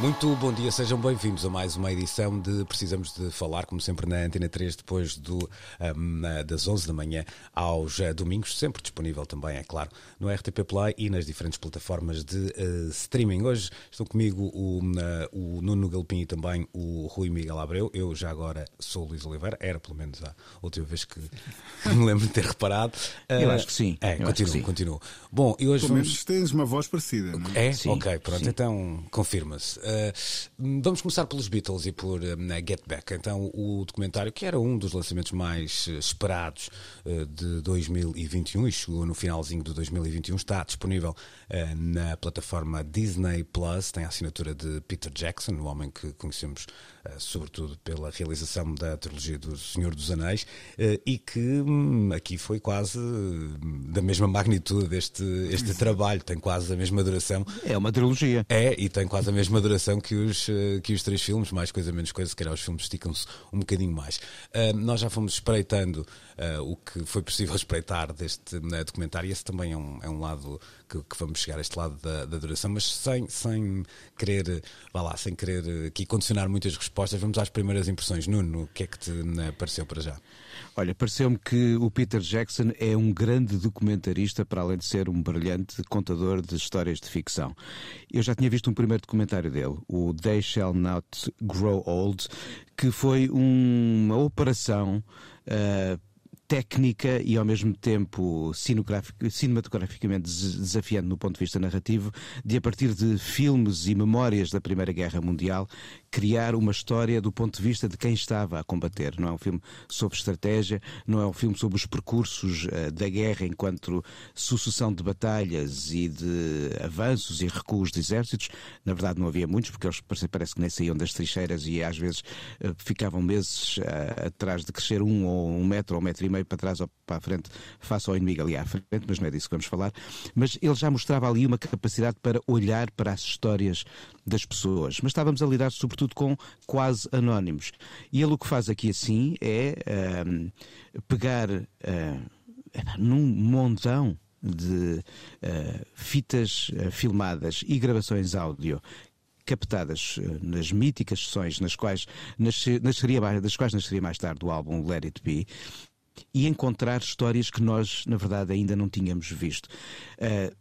Muito bom dia, sejam bem-vindos a mais uma edição de Precisamos de Falar, como sempre na Antena 3, depois do, um, das 11 da manhã aos uh, domingos, sempre disponível também, é claro, no RTP Play e nas diferentes plataformas de uh, streaming. Hoje estão comigo o, uh, o Nuno Galpim e também o Rui Miguel Abreu. Eu já agora sou o Luís Oliveira, era pelo menos a última vez que, que me lembro de ter reparado. Eu acho que sim. É, continuo, continuo. Bom, e hoje Pelo vamos... menos tens uma voz parecida, não é? É? Sim, ok, pronto, sim. então confirma-se. Uh, vamos começar pelos Beatles e por uh, Get Back. Então, o documentário, que era um dos lançamentos mais uh, esperados uh, de 2021 e chegou no finalzinho de 2021, está disponível na plataforma Disney Plus. Tem a assinatura de Peter Jackson, o homem que conhecemos uh, sobretudo pela realização da trilogia do Senhor dos Anéis uh, e que hum, aqui foi quase hum, da mesma magnitude deste este trabalho, tem quase a mesma duração É uma trilogia. é, e tem quase a mesma duração que os, eh, que os três filmes, mais coisa, menos coisa, se calhar os filmes esticam-se um bocadinho mais. Nós já fomos espreitando o que foi possível espreitar deste eh, documentário, e esse também é um, é um lado que, que vamos chegar a este lado da, da duração, mas sem, sem querer, vá lá, sem querer aqui condicionar muitas respostas, vamos às primeiras impressões. Nuno, o que é que te eh, pareceu para já? Olha, pareceu-me que o Peter Jackson é um grande documentarista, para além de ser um brilhante contador de histórias de ficção. Eu já tinha visto um primeiro documentário dele, o They Shall Not Grow Old, que foi um- uma operação. ah, técnica e ao mesmo tempo cinematograficamente des- desafiante no ponto de vista narrativo, de a partir de filmes e memórias da Primeira Guerra Mundial criar uma história do ponto de vista de quem estava a combater. Não é um filme sobre estratégia, não é um filme sobre os percursos eh, da guerra enquanto sucessão de batalhas e de avanços e recuos de exércitos. Na verdade não havia muitos, porque eles parece, que nem saíam das trincheiras e às vezes eh, ficavam meses eh, atrás de crescer um ou um metro ou um metro e meio para trás ou para a frente, face ao inimigo ali à frente, mas não é disso que vamos falar. Mas ele já mostrava ali uma capacidade para olhar para as histórias das pessoas. Mas estávamos a lidar sobretudo com quase anónimos. E ele o que faz aqui assim é ahm, pegar ah, num montão de ah, fitas ah, filmadas e gravações áudio captadas nas míticas sessões nas quais nasce- nasceria, das quais nasceria mais tarde o álbum Let It Be e encontrar histórias que nós, na verdade, ainda não tínhamos visto. Eh,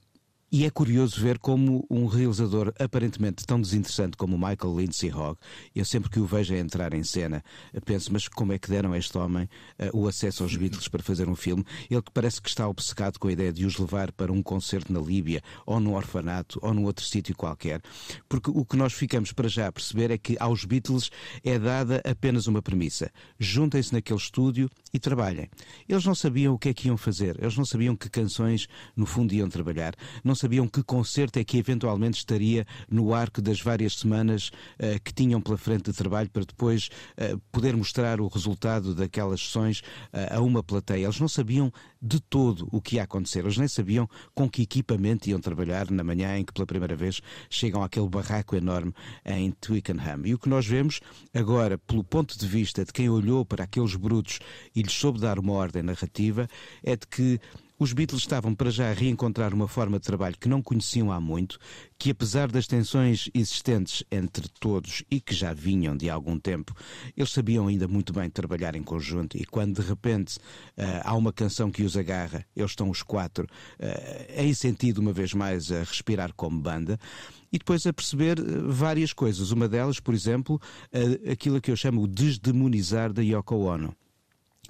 e é curioso ver como um realizador aparentemente tão desinteressante como Michael Lindsay Hogg, eu sempre que o vejo a entrar em cena, penso, mas como é que deram a este homem eh, o acesso aos Beatles para fazer um filme? Ele que parece que está obcecado com a ideia de os levar para um concerto na Líbia, ou num orfanato, ou num outro sítio qualquer. Porque o que nós ficamos para já a perceber é que aos Beatles é dada apenas uma premissa. Juntem-se naquele estúdio e trabalhem. Eles não sabiam o que é que iam fazer, eles não sabiam que canções no fundo iam trabalhar, não sabiam que concerto é que eventualmente estaria no arco das várias semanas eh, que tinham pela frente de trabalho para depois eh, poder mostrar o resultado daquelas sessões eh, a uma plateia. Eles não sabiam de todo o que ia acontecer, eles nem sabiam com que equipamento iam trabalhar na manhã em que pela primeira vez chegam àquele barraco enorme em Twickenham. E o que nós vemos agora, pelo ponto de vista de quem olhou para aqueles brutos e lhes soube dar uma ordem narrativa, é de que os Beatles estavam para já a reencontrar uma forma de trabalho que não conheciam há muito, que apesar das tensões existentes entre todos e que já vinham de algum tempo, eles sabiam ainda muito bem trabalhar em conjunto e quando de repente ah, há uma canção que os agarra, eles estão os quatro ah, em sentido uma vez mais a respirar como banda e depois a perceber eh, várias coisas. Uma delas, por exemplo, aquilo que eu chamo o desdemonizar da Yoko Ono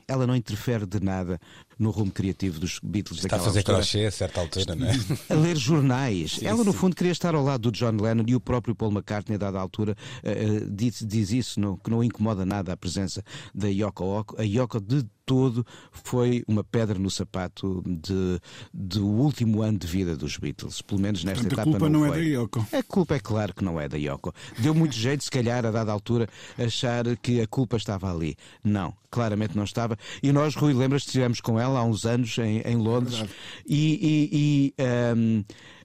ela não interfere de nada no rumo criativo dos Beatles Está a fazer crochê a certa altura, não é? A ler jornais. Sim, Ela, no fundo, queria estar ao lado do John Lennon e o próprio Paul McCartney, a dada altura, uh, diz, diz isso, no, que não incomoda nada a presença da Yoko Ono. A Yoko de todo foi uma pedra no sapato de, do último ano de vida dos Beatles, pelo menos nesta Portanto, etapa. A culpa não, não foi. é da Yoko. A culpa é claro que não é da Yoko. Deu muito jeito, se calhar, a dada altura, achar que a culpa estava ali. Não, claramente não estava. E nós, Rui, lembras que estivemos com ela há uns anos em, em Londres e. e, e um,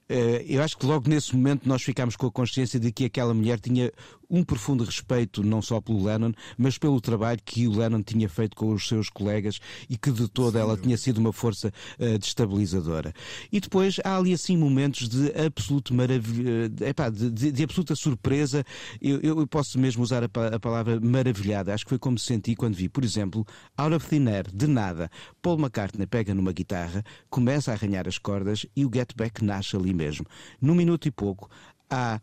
eh, eu acho que logo nesse momento nós ficámos com a consciência de que aquela mulher tinha um profundo respeito não só pelo Lennon, mas pelo trabalho que o Lennon tinha feito com os seus colegas e que de toda ela tinha sido uma força uh, destabilizadora. E depois há ali assim momentos de absoluto maravilha, epá, de, de, de, absoluta surpresa. Eu, eu, posso mesmo usar a, a, palavra maravilhada. Acho que foi como se senti quando vi, por exemplo, Out of Thin Air, de nada, Paul McCartney pega numa guitarra, começa a arranhar as cordas e o Get Back nasce ali mesmo. Num minuto e pouco há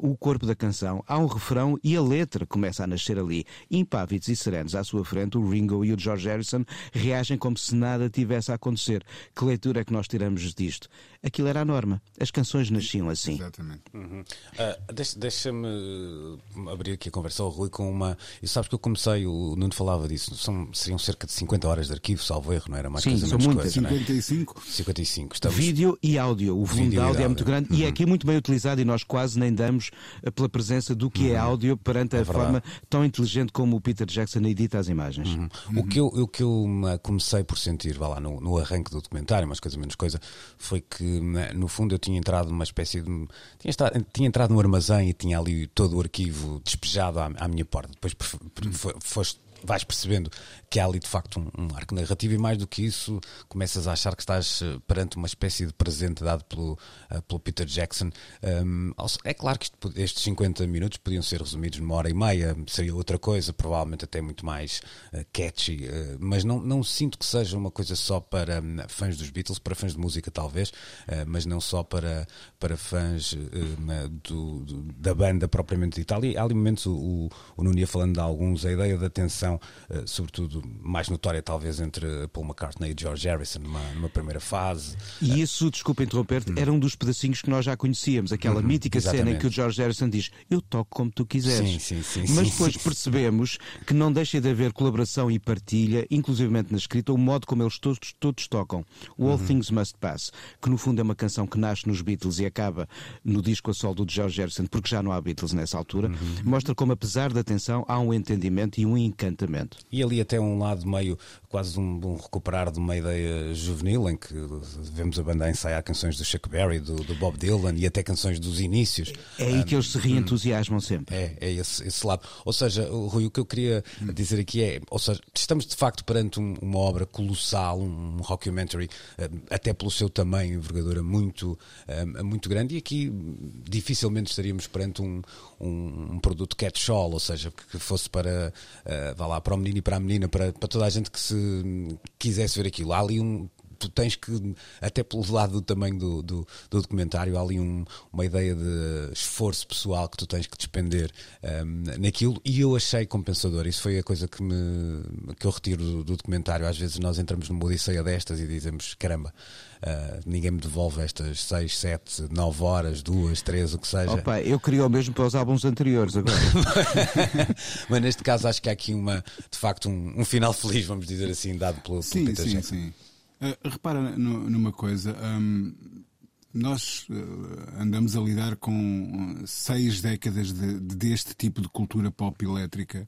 o corpo da canção, há um refrão e a letra começa a nascer ali. Impávidos e serenos à sua frente, o Ringo e o George Harrison reagem como se nada tivesse a acontecer. Que leitura é que nós tiramos disto? Aquilo era a norma. As canções nasciam assim. Exatamente. Uhum. Uh, Deixa-me abrir aqui a conversa ao Rui com uma. E sabes que eu comecei, o Nuno falava disso, são, seriam cerca de 50 horas de arquivo, salvo erro, não era mais Sim, coisa são menos muitas. coisa. 55. Não é? 55. Estamos... Vídeo e áudio. O volume de e áudio é muito áudio. grande e é aqui muito bem utilizado e nós quase nem damos eh, pela presença do que é áudio perante a É verdade. forma tão inteligente como o Peter Jackson edita as imagens. O que eu, o que eu comecei por sentir, vá lá, no, no arranque do documentário, mais coisa menos coisa, foi que, uh, no fundo, eu tinha entrado numa espécie de. Tinha, estado, tinha entrado no armazém e tinha ali todo o arquivo despejado à, à minha porta. Depois foste. Vais percebendo que há ali de facto um, um arco narrativo e mais do que isso começas a achar que estás eh, perante uma espécie de presente dado pelo, eh, pelo Peter Jackson. Um, é claro que isto estes 50 minutos podiam ser resumidos numa hora e meia, seria outra coisa, provavelmente até muito mais eh, catchy, eh, mas não, não sinto que seja uma coisa só para hum, fãs dos Beatles, para fãs de música talvez, mas não só para, para fãs eh, do- do- da banda propriamente dita. Ali, há ali momentos, o, o, o Nuno ia falando de alguns, a ideia da tensão, eh, mais notória talvez entre Paul McCartney e George Harrison numa, numa primeira fase. E isso, desculpa interromper-te, era um dos pedacinhos que nós já conhecíamos, aquela mítica cena em exatamente. que o George Harrison diz: Eu toco como tu quiseres. Sim, sim, sim, Mas depois percebemos que não deixa de haver colaboração e partilha, inclusivamente na escrita, o modo como eles todos, todos tocam. O Uhum. All Things Must Pass, que no fundo é uma canção que nasce nos Beatles e acaba no disco a solo do George Harrison, porque já não há Beatles nessa altura, Uhum. mostra como, apesar da tensão, há um entendimento e um encantamento. E ali até um lado meio, quase um, um recuperar de uma ideia juvenil, em que vemos a banda ensaiar canções do Chuck Berry, do, do Bob Dylan e até canções dos inícios. É aí que eles se reentusiasmam sempre. É, é esse, esse lado. Ou seja, o- Rui, o que eu queria dizer aqui é, ou seja, estamos de facto perante um- uma obra colossal, um documentary, eh, até pelo seu tamanho envergadura muito, eh, muito grande, e aqui dificilmente estaríamos perante um, um, um produto catch-all, ou seja, que fosse para, vá lá, para o menino e para a menina, para, para toda a gente que se quisesse ver aquilo. Há ali um, tu tens que, até pelo lado do tamanho do, do, do documentário, há ali um- uma ideia de esforço pessoal que tu tens que despender um, naquilo e eu achei compensador. Isso foi a coisa que, me, que eu retiro do, do documentário. Às vezes nós entramos numa odisseia destas e dizemos: caramba, uh, ninguém me devolve estas 6, 7, 9 horas, 2, 3, o que seja. Opa, eu queria o mesmo para os álbuns anteriores agora. Mas neste caso acho que há aqui uma, de facto, um, um final feliz, vamos dizer assim, dado pelo, pelo Sim, Peter sim, Jackson. sim. Uh, repara nu- numa coisa. hum, nós uh, andamos a lidar com seis décadas de- de- deste tipo de cultura pop elétrica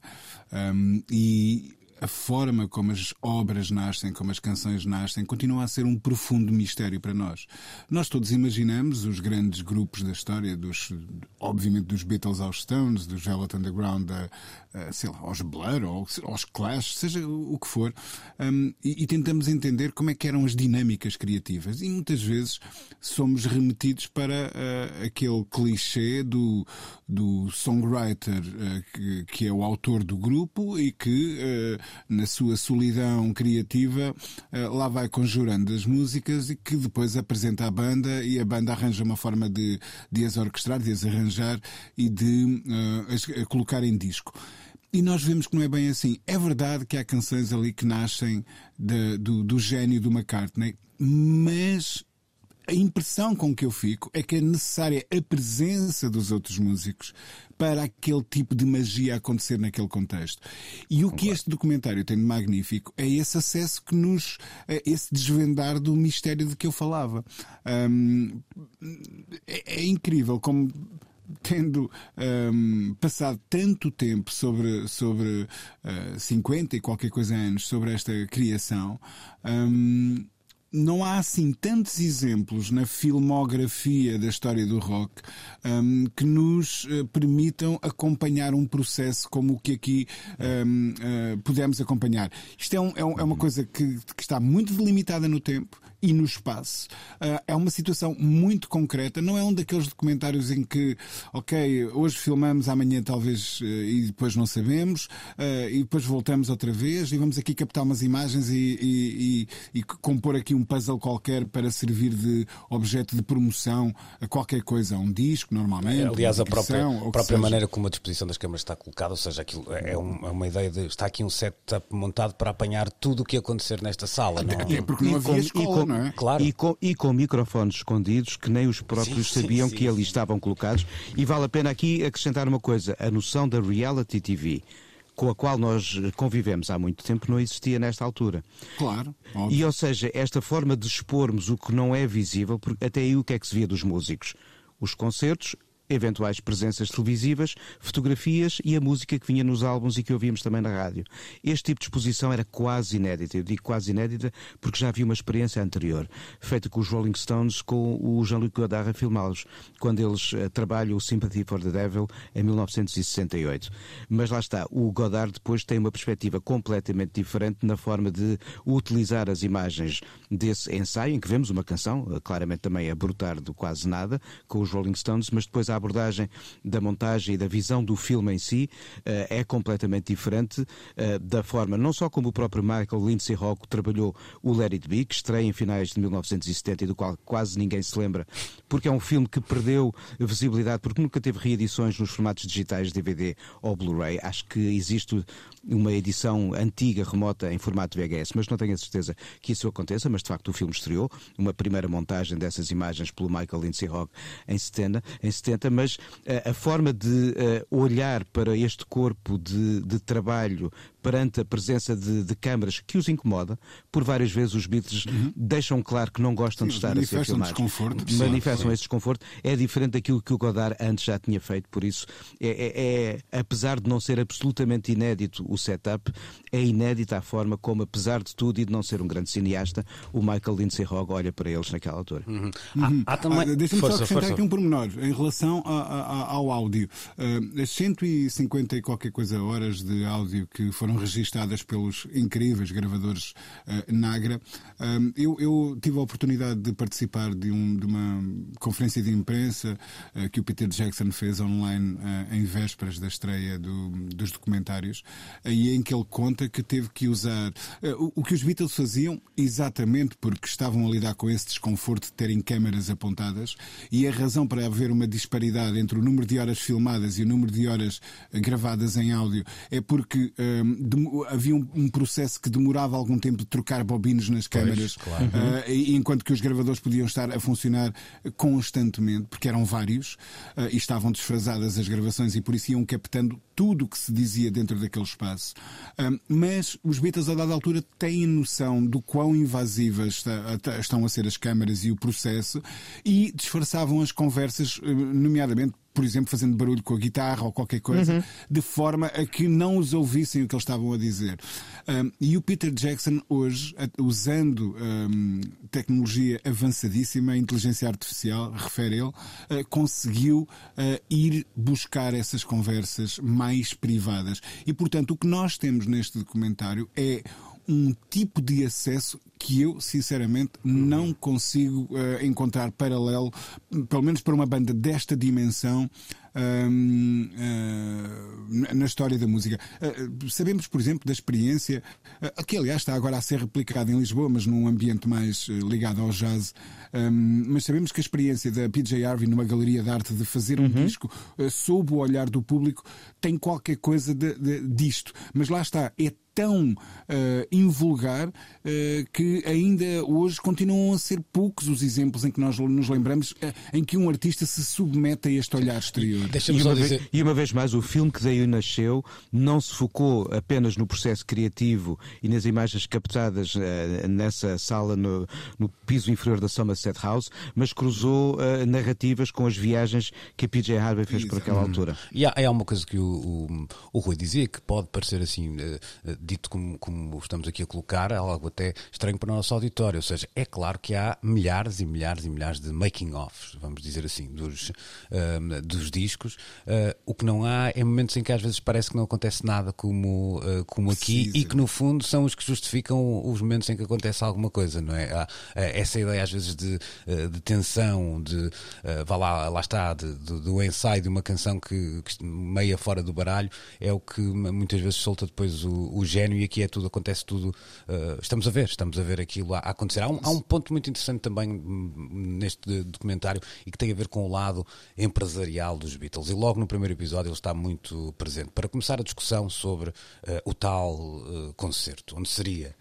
hum, e a forma como as obras nascem, como as canções nascem, continua a ser um profundo mistério para nós. Nós todos imaginamos os grandes grupos da história, dos, obviamente dos Beatles aos Stones, dos Velvet Underground a, a, sei lá, aos Blur ou aos Clash, seja o que for, hum, e, e tentamos entender como é que eram as dinâmicas criativas. E muitas vezes somos remetidos para ah, aquele clichê do, do songwriter ah, que, que é o autor do grupo e que, ah, na sua solidão criativa, ah, lá vai conjurando as músicas e que depois apresenta à banda e a banda arranja uma forma de, de as orquestrar, de as arranjar e de ah, as- a colocar em disco. e nós vemos que não é bem assim. É verdade que há canções ali que nascem de, do, do gênio do McCartney, mas a impressão com que eu fico é que é necessária a presença dos outros músicos para aquele tipo de magia acontecer naquele contexto. E o que este documentário tem de magnífico é esse acesso que nos. esse desvendar do mistério de que eu falava. Um, é, é incrível como tendo um, passado tanto tempo sobre, sobre uh, 50 e qualquer coisa anos sobre esta criação, um, não há assim tantos exemplos na filmografia da história do rock um, que nos uh, permitam acompanhar um processo como o que aqui um, uh, eh, pudemos acompanhar. Isto é, um, é, é uma coisa que, que, está muito delimitada no tempo e no espaço. Uh, é uma situação muito concreta, não é um daqueles documentários em que, ok, hoje filmamos, amanhã talvez uh, e depois não sabemos, uh, e depois voltamos outra vez e vamos aqui captar umas imagens e, e, e, e, compor aqui um puzzle qualquer para servir de objeto de promoção a qualquer coisa, a um disco, normalmente. Aliás, a própria, a própria maneira como a disposição das câmaras está colocada, ou seja, aquilo é, um, é uma ideia de está aqui um setup montado para apanhar tudo o que acontecer nesta sala. Não? É porque não havia escola, não é? Claro. E com, e com microfones escondidos que nem os próprios sim, sabiam sim, que sim, ali estavam colocados. E vale a pena aqui acrescentar uma coisa: a noção da reality TV com a qual nós convivemos há muito tempo não existia nesta altura. Claro. Óbvio. E, ou seja, esta forma de expormos o que não é visível, porque até aí o que é que se via dos músicos? Os concertos, eventuais presenças televisivas, fotografias e a música que vinha nos álbuns e que ouvíamos também na rádio. Este tipo de exposição era quase inédita. Eu digo quase inédita porque já havia uma experiência anterior, feita com os Rolling Stones, com o Jean-Luc Godard a filmá-los, quando eles uh, trabalham o Sympathy for the Devil em 1968. Mas lá está, o Godard depois tem uma perspectiva completamente diferente na forma de utilizar as imagens desse ensaio, em que vemos uma canção, uh, claramente também a brotar do quase nada, com os Rolling Stones, mas depois há abordagem da montagem e da visão do filme em si uh, é completamente diferente uh, da forma, não só como o próprio Michael Lindsay Rocco trabalhou o Let It Be, que estreia em finais de 1970 e do qual quase ninguém se lembra, porque é um filme que perdeu visibilidade, porque nunca teve reedições nos formatos digitais DVD ou Blu-ray. Acho que existe uma edição antiga, remota, em formato VHS, mas não tenho a certeza que isso aconteça, mas de facto o filme estreou, uma primeira montagem dessas imagens pelo Michael Lindsay Rocco em 70, em 70 mas uh, a forma de uh, olhar para este corpo de, de trabalho perante a presença de, de, câmaras que os incomoda, por várias vezes os Beatles uhum. deixam claro que não gostam Sim, de estar a ser filmados. Desconforto, manifestam esse desconforto. É diferente daquilo que o Godard antes já tinha feito, por isso, é, é, é, apesar de não ser absolutamente inédito o setup, é inédita a forma como, apesar de tudo e de não ser um grande cineasta, o Michael Lindsay Hogg olha para eles naquela altura. Uhum. Uhum. Há, há também... ah, Deixa-me só acrescentar força. aqui um pormenor em relação a, a, ao áudio. Uh, as 150 e qualquer coisa horas de áudio que foram registadas pelos incríveis gravadores uh, Nagra, uh, eu, eu, tive a oportunidade de participar de, um, de uma conferência de imprensa que o Peter Jackson fez online em vésperas da estreia do, dos documentários, e em que ele conta que teve que usar o, o que os Beatles faziam exatamente porque estavam a lidar com esse desconforto de terem câmaras apontadas e a razão para haver uma disparidade entre o número de horas filmadas e o número de horas gravadas em áudio é porque um, havia um, um, processo que demorava algum tempo de trocar bobinos nas câmaras, claro. uh, enquanto que os gravadores podiam estar a funcionar constantemente, porque eram vários uh, e estavam desfasadas as gravações e por isso iam captando tudo o que se dizia dentro daquele espaço. Um, mas os Beatles, a dada altura, têm noção do quão invasivas está, estão a ser as câmaras e o processo e disfarçavam as conversas, nomeadamente por exemplo, fazendo barulho com a guitarra ou qualquer coisa, uhum. de forma a que não os ouvissem o que eles estavam a dizer. Um, e o Peter Jackson, hoje, usando um, tecnologia avançadíssima, inteligência artificial, refere ele, uh, conseguiu uh, ir buscar essas conversas mais privadas. E, portanto, o que nós temos neste documentário é um tipo de acesso que eu, sinceramente, não consigo uh, encontrar paralelo, pelo menos para uma banda desta dimensão. Um, uh, na história da música. Uh, sabemos, por exemplo, da experiência, uh, que aliás está agora a ser replicada em Lisboa, mas num ambiente mais ligado ao jazz. Um, mas sabemos que a experiência da PJ Harvey numa galeria de arte de fazer um uhum. disco sob o olhar do público tem qualquer coisa de, de, disto. Mas lá está, é tão uh, invulgar uh, que ainda hoje continuam a ser poucos os exemplos em que nós nos lembramos uh, em que um artista se submete a este olhar exterior. E uma, vez, e uma, vez, mais, o filme que daí nasceu não se focou apenas no processo criativo e nas imagens captadas nessa sala no, no, piso inferior da Somerset House, mas cruzou narrativas com as viagens que a PJ Harvey fez por aquela altura. E há, há uma coisa que o, o, o Rui dizia que pode parecer assim dito como, como, estamos aqui a colocar, é algo até estranho para o nosso auditório. Ou seja, é claro que há milhares e milhares e milhares de making-offs, vamos dizer assim, dos, uh, dos discos. Uh, o que não há é momentos em que às vezes parece que não acontece nada como, uh, como aqui e que no fundo são os que justificam os momentos em que acontece alguma coisa, não é? Há, essa ideia às vezes de, de tensão, de vá lá, lá está, de, de, do ensaio de uma canção que, que meia fora do baralho, é o que muitas vezes solta depois o, o gênio e aqui é tudo, acontece tudo. Uh, estamos a ver, estamos a ver aquilo a, a acontecer. Há um, há um, ponto muito interessante também hum, neste documentário e que tem a ver com o lado empresarial dos Beatles. E logo no primeiro episódio ele está muito presente. Para começar a discussão sobre uh, o tal uh, concerto, onde seria.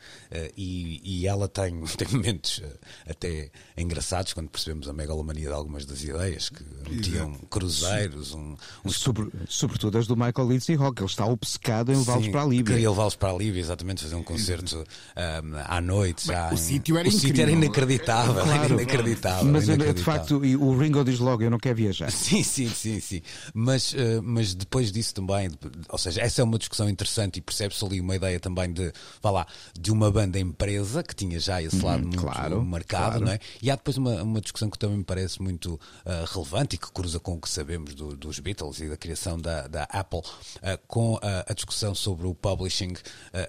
E, e, ela tem, tem momentos até engraçados quando percebemos a megalomania de algumas das ideias que metiam cruzeiros, um, um... Sobre, sobretudo as do Michael Lindsay Rock. Ele está obcecado em levá-los para a Líbia. Queria levá-los para a Líbia, exatamente, fazer um concerto um, à noite. Já o sítio era, o sítio era inacreditável. Claro, era inacreditável. Mas inacreditável. de facto, o Ringo diz logo: Eu não quero viajar. Sim, sim, sim. sim. Mas, uh, mas depois disso também, ou seja, essa é uma discussão interessante e percebe-se ali uma ideia também de, vá lá, de uma banda empresa que tinha já esse lado hum, muito claro, marcado, claro. não é? E há depois uma, uma discussão que também me parece muito uh, relevante e que cruza com o que sabemos do, dos Beatles e da criação da, da Apple, uh, com a discussão sobre o publishing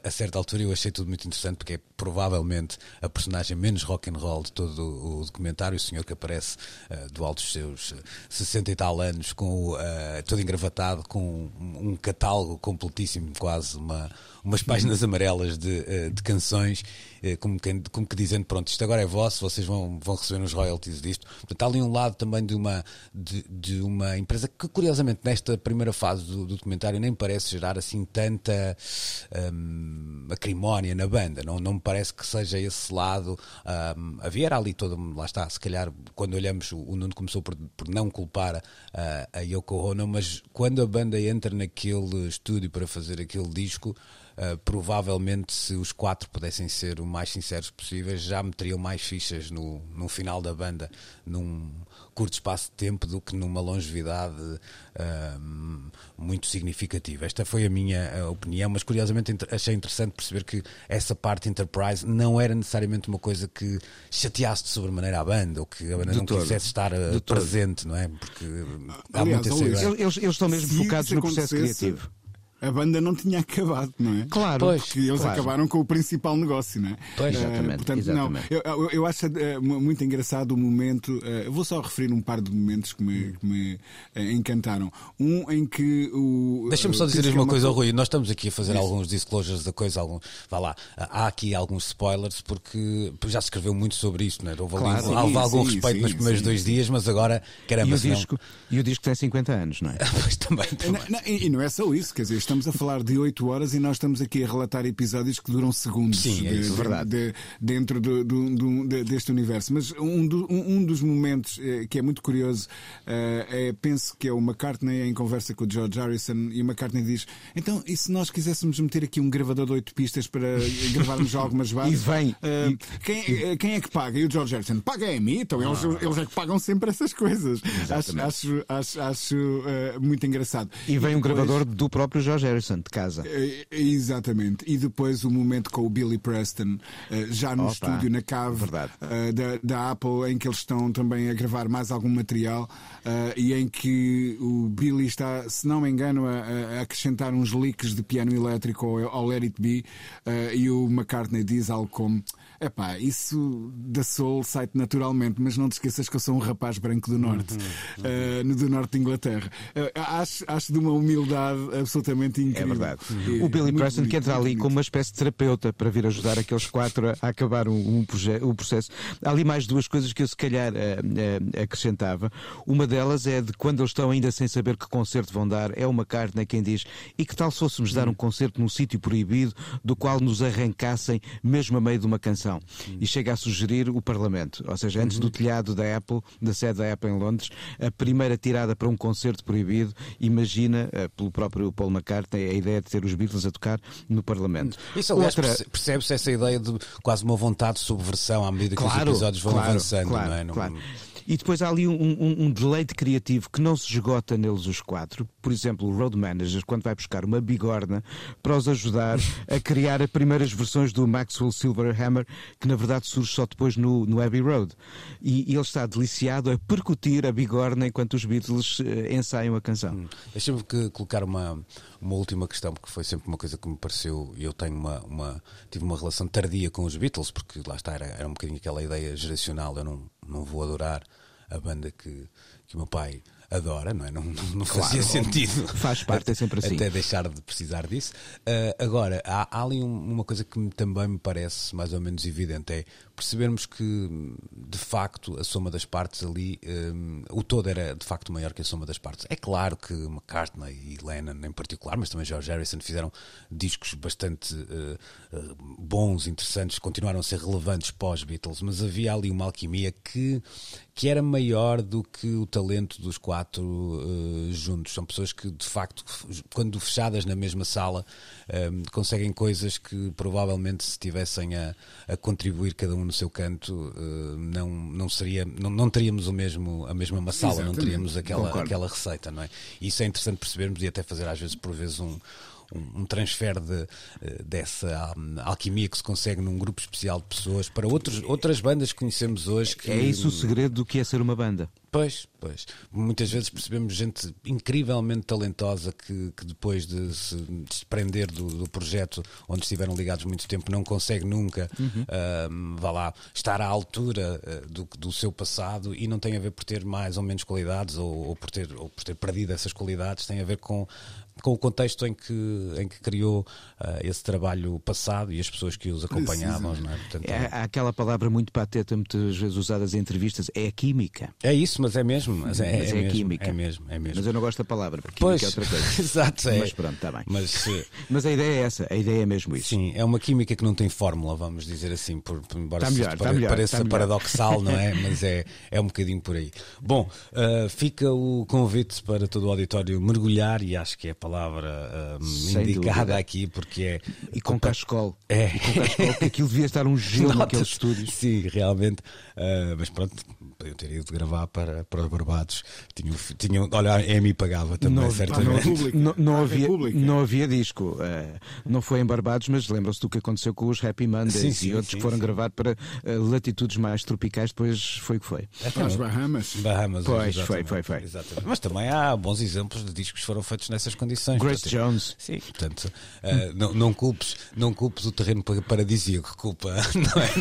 a certa altura eu achei tudo muito interessante porque é provavelmente a personagem menos rock and roll de todo o documentário, o senhor que aparece uh, do alto dos seus 60 e tal anos, com uh, todo engravatado, com um, um catálogo completíssimo, quase uma umas páginas amarelas de, eh, de canções, eh, como que, como que dizendo: pronto, isto agora é vosso, vocês vão, vão receber os royalties disto. Portanto, há ali um lado também de uma, de, de uma empresa que, curiosamente, nesta primeira fase do, do documentário, nem parece gerar assim tanta hum, acrimónia na banda. Não, não me parece que seja esse lado. Um, havia ali todo, lá está, se calhar, quando olhamos, o, Nuno começou por, por não culpar a, a Yoko Ono, mas quando a banda entra naquele estúdio para fazer aquele disco. Uh, provavelmente, se os quatro pudessem ser o mais sinceros possíveis, já meteriam mais fichas no, no final da banda, num curto espaço de tempo, do que numa longevidade uh, muito significativa. Esta foi a minha uh, opinião, mas curiosamente achei interessante perceber que essa parte Enterprise não era necessariamente uma coisa que chateasse de sobremaneira a banda, ou que a banda de não todo. quisesse estar presente, não é? Porque há Aliás, muita eles, eles, eles, estão mesmo focados no processo criativo a banda não tinha acabado, não é? Claro. Pois, porque eles claro. acabaram com o principal negócio, não é? Pois, exatamente. Uh, portanto, exatamente. não. Eu, eu, eu acho uh, muito engraçado o momento. Uh, vou só referir um par de momentos que me, que me encantaram. Um em que o. Deixa-me só dizer uma, uma coisa, Rui. Nós estamos aqui a fazer Isso. alguns disclosures da coisa. Algum, vá lá. Há aqui alguns spoilers porque já se escreveu muito sobre isso, não é? Houve, claro, ali, houve algum sim, respeito sim, nos primeiros sim, dois dias, mas agora, caramba, e o, disco, não... e o disco tem 50 anos, não é? pois também. também. Não, não, e não é só isso, quer dizer, estamos a falar de 8 8 horas e nós estamos aqui a relatar episódios que duram segundos Sim, é isso, de, verdade. De, dentro do, do, do, deste universo. Mas um, do, um, dos momentos eh, que é muito curioso eh, é, penso que é o McCartney em conversa com o George Harrison e o McCartney diz: Então, e se nós quiséssemos meter aqui um gravador de 8 pistas para gravarmos algumas bases? E vem. Uh, quem, quem, é que paga? E o George Harrison paga é a mim, então eles, ah. eles é que pagam sempre essas coisas. Acho, acho, acho, acho uh, muito engraçado. E vem e um depois... gravador do próprio George Harrison de casa. É, exatamente. E depois o momento com o Billy Preston, eh, já no Opa, estúdio, na cave eh, da, da Apple, em que eles estão também a gravar mais algum material eh, e em que o Billy está, se não me engano, a, a acrescentar uns leaks de piano elétrico ao, ao Let It Be e o McCartney diz algo como. Epá, isso da Soul sai naturalmente, mas não te esqueças que eu sou um rapaz branco do Norte, eh, no do Norte de Inglaterra. Eh, acho, acho de uma humildade absolutamente É incrível. verdade. E- O Billy muito Preston que entra ali bonito. como uma espécie de terapeuta para vir ajudar aqueles quatro a, acabar um, um um processo. Há ali mais duas coisas que eu se calhar eh, acrescentava. Uma delas é de quando eles estão ainda sem saber que concerto vão dar, é uma carta quem diz e que tal se fôssemos dar um concerto num sítio proibido do qual nos arrancassem mesmo a meio de uma canção. E chega a sugerir o Parlamento. Ou seja, antes do telhado da Apple, da sede da Apple em Londres, a primeira tirada para um concerto proibido, imagina, eh, pelo próprio Paul McCartney, a ideia de ter os Beatles a tocar no Parlamento. Isso, aliás, Outra- perce- percebe-se essa ideia de quase uma vontade de subversão à medida que os Claro, episódios vão claro, avançando, claro, não é? Não- claro. E depois há ali um, um- um deleite criativo que não se esgota neles os quatro. Por exemplo, o Road Manager, quando vai buscar uma bigorna para os ajudar a criar as primeiras versões do Maxwell Silverhammer, que na verdade surge só depois no, no Abbey Road. E, e ele está deliciado a percutir a bigorna enquanto os Beatles eh, ensaiam a canção. Deixa-me que- colocar uma, uma última questão, porque foi sempre uma coisa que me pareceu, eu tenho uma, uma- tive uma relação tardia com os Beatles, porque lá está, era, era um bocadinho aquela ideia geracional, eu não, não vou adorar a banda que, que o meu pai adora, não é? Não, não, não fazia sentido. Faz parte, é sempre assim. Até deixar de precisar disso. Ah, agora, há, há ali um- uma coisa que me- também me parece mais ou menos evidente: é percebermos que, de facto, a soma das partes ali, hum, o todo era de facto maior que a soma das partes. É claro que McCartney e Lennon em particular, mas também George Harrison fizeram discos bastante eh, eh, bons, interessantes, continuaram a ser relevantes pós-Beatles, mas havia ali uma alquimia que, que era maior do que o talento dos quatro eh, juntos. São pessoas que, de facto, quando fechadas na mesma sala, eh, conseguem coisas que provavelmente se estivessem a, a contribuir cada um no seu canto, eh, não, não, seria, não, não teríamos o mesmo, a mesma massala, não teríamos aquela, Concordo. aquela receita, não é? E isso é interessante percebermos e até fazer às vezes por vezes um, um, um transfer de, eh, dessa hum, alquimia que se consegue num grupo especial de pessoas para outros, outras bandas que conhecemos hoje que É isso o segredo do que é ser uma banda. Pois, pois. Muitas vezes percebemos gente incrivelmente talentosa que, que depois de se desprender do, do projeto onde estiveram ligados muito tempo não consegue nunca, ahm, vá lá, estar à altura ah, do, do seu passado e não tem a ver por ter mais ou menos qualidades ou, ou por, ter, ou por ter perdido essas qualidades, tem a ver com com o contexto em que, em que criou ah, esse trabalho passado e as pessoas que os acompanhavam, não é? Portanto, É, há aquela palavra muito pateta, muitas vezes usada em entrevistas, é a química. é isso, mas é mesmo. Mas é, Mas é é mesmo, química. É mesmo, é mesmo. Mas eu não gosto da palavra, porque Pois, química é outra coisa. exato, é. Mas pronto, está bem. Mas eh, Mas a ideia é essa, a ideia é mesmo isso. sim, é uma química que não tem fórmula, vamos dizer assim, por, por- embora Tá se melhor, tá pare- melhor, pareça tá paradoxal, não é? Mas é, é um bocadinho por aí. Bom, eh, fica o convite para todo o auditório mergulhar, e acho que é palavra indicada dúvida. aqui, porque é. E com cachecol. É. E com cachecol, que aquilo devia estar um gelo naqueles estúdios. Sim, realmente. Ah, mas pronto, podiam ter ido gravar para, para os Barbados. Tinham, tinham, olha, a Amy pagava também, Não, certamente. Não, não havia, República. não havia disco. eh, não foi em Barbados, mas lembram-se do que aconteceu com os Happy Mondays Sim, sim, e outros sim, que foram sim. gravar para eh, latitudes mais tropicais, depois foi o que foi. Para as Bahamas. Bahamas. Pois, exatamente, foi, foi, foi. exatamente. Mas também há bons exemplos de discos que foram feitos nessas condições. Grace Portanto, Jones. Sim, portanto, eh, não, não, culpes, não culpes o terreno pa- paradisíaco, culpa, não é?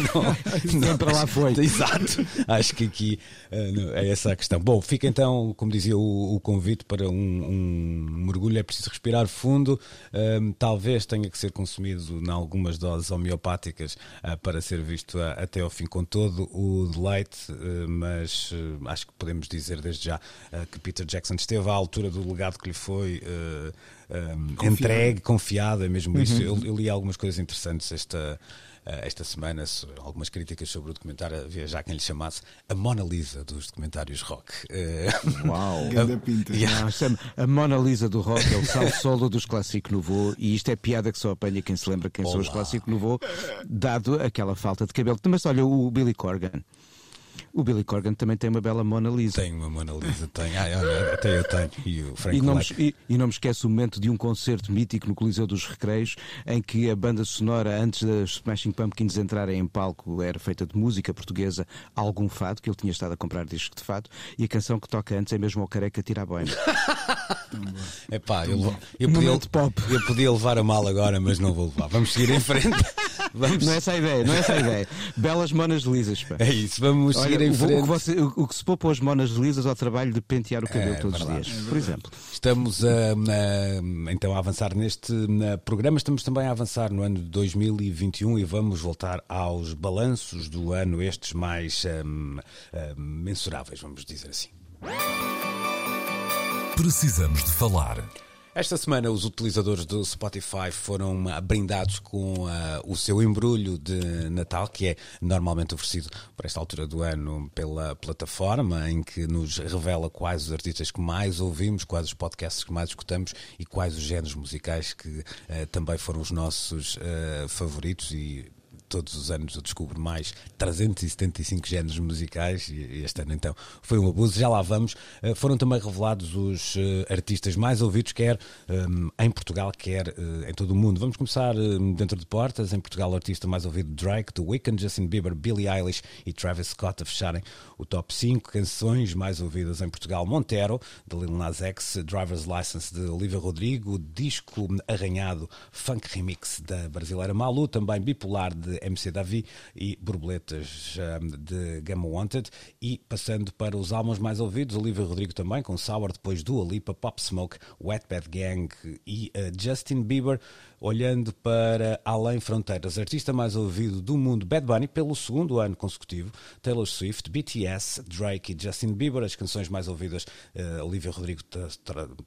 Não, Nem para lá foi. Exato, acho que aqui eh, é essa a questão. Bom, fica então, como dizia, o, o convite para um, um mergulho. É preciso respirar fundo, ehm, talvez tenha que ser consumido em algumas doses homeopáticas eh, para ser visto a- até ao fim com todo o deleite, eh, mas eh, acho que podemos dizer desde já eh, que Peter Jackson esteve à altura do legado que lhe foi. eh, ehm, entregue, confiado, é mesmo isso. Eu, eu li algumas coisas interessantes esta, eh, esta semana, algumas críticas sobre o documentário. Havia já quem lhe chamasse a Mona Lisa dos documentários rock. Eh, Uau! Pinta. Yeah. A Mona Lisa do rock é o salto solo dos Classic Nouveau e isto é piada que só apanha quem se lembra quem são os Olá. Classic Nouveau, dado aquela falta de cabelo. Mas olha, o Billy Corgan. O Billy Corgan também tem uma bela Mona Lisa. Tem uma Mona Lisa, tem. Ah, olha, até eu tenho. E o Frank E não, me, e, e não me esquece o momento de um concerto mítico no Coliseu dos Recreios, em que a banda sonora, antes das Smashing Pumpkins entrarem em palco, era feita de música portuguesa, algum fado, que ele tinha estado a comprar discos de fado, e a canção que toca antes é mesmo o Careca Tira a Boina. Epá, eu, eu, podia, pop. eu podia levar a mal agora, mas não vou levar. Vamos seguir em frente. Vamos. Não é essa a ideia, não é essa a ideia. Belas monas lisas, pá. É isso, vamos Olha, em o, o frente. que você- o- o que se poupa as monas lisas ao trabalho de pentear o cabelo É todos verdade. os dias, por exemplo. Estamos a, a- então a avançar neste na, programa, estamos também a avançar no ano de 2021 e vamos voltar aos balanços do ano, estes mais mensuráveis, vamos dizer assim. Precisamos de falar. Esta semana, os utilizadores do Spotify foram ah, brindados com ah, o seu embrulho de Natal, que é normalmente oferecido por esta altura do ano pela plataforma, em que nos revela quais os artistas que mais ouvimos, quais os podcasts que mais escutamos e quais os géneros musicais que ah, também foram os nossos ah, favoritos e todos os anos eu descubro mais 375 géneros musicais e este ano então foi um abuso. Já lá vamos. Eh, Foram também revelados os eh, artistas mais ouvidos, quer hum, em Portugal, quer eh, em todo o mundo. Vamos começar dentro de portas. Em Portugal, o artista mais ouvido Drake, The Weeknd, Justin Bieber, Billie Eilish e Travis Scott a fecharem o top 5 canções mais ouvidas em Portugal. Montero, de Lil Nas X, Driver's License de Olivia Rodrigo, disco arranhado Funk Remix da brasileira Malu, também Bipolar de MC Davi e Borboletas hum, de Gamma Wanted. E passando para os álbuns mais ouvidos, Olivia Rodrigo também, com Sour, depois Dua Lipa, Pop Smoke, Wet Bad Gang e eh, Justin Bieber. Olhando para Além Fronteiras, artista mais ouvido do mundo, Bad Bunny, pelo segundo ano consecutivo, Taylor Swift, BTS, Drake e Justin Bieber. As canções mais ouvidas, eh, Olivia Rodrigo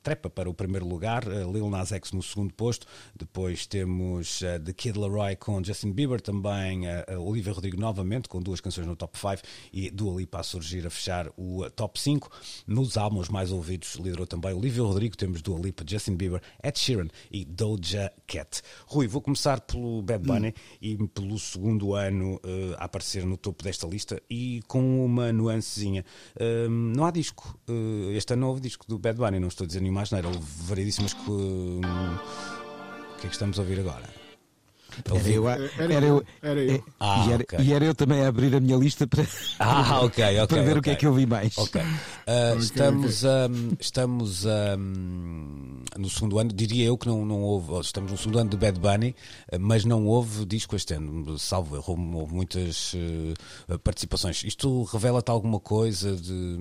trepa para o primeiro lugar, eh, Lil Nas X no segundo posto. Depois temos eh, The Kid Laroi com Justin Bieber, também a Olivia Rodrigo novamente com duas canções no top 5 e Dua Lipa a surgir a fechar o top 5. Nos álbuns mais ouvidos liderou também Olivia Rodrigo, temos Dua Lipa, Justin Bieber, Ed Sheeran e Doja Cat. Rui, vou começar pelo Bad Bunny e pelo segundo ano eh, a aparecer no topo desta lista e com uma nuancezinha. Eh, não há disco. Eh, este ano houve disco do Bad Bunny, não estou a dizer nenhuma asneira, houve variedíssimas que. hum, o que é que estamos a ouvir agora? Era eu, a- Era era eu, era eu. Ah, e, era, ok. e era eu também a abrir a minha lista para, Ah, ok, ok. para ver o que é que eu vi mais. Uh, estamos um, estamos um, no segundo ano, diria eu que não, não houve, ou estamos no segundo ano de Bad Bunny, uh, mas não houve disco este ano, salvo erro, houve, muitas uh, participações. Isto revela-te alguma coisa de.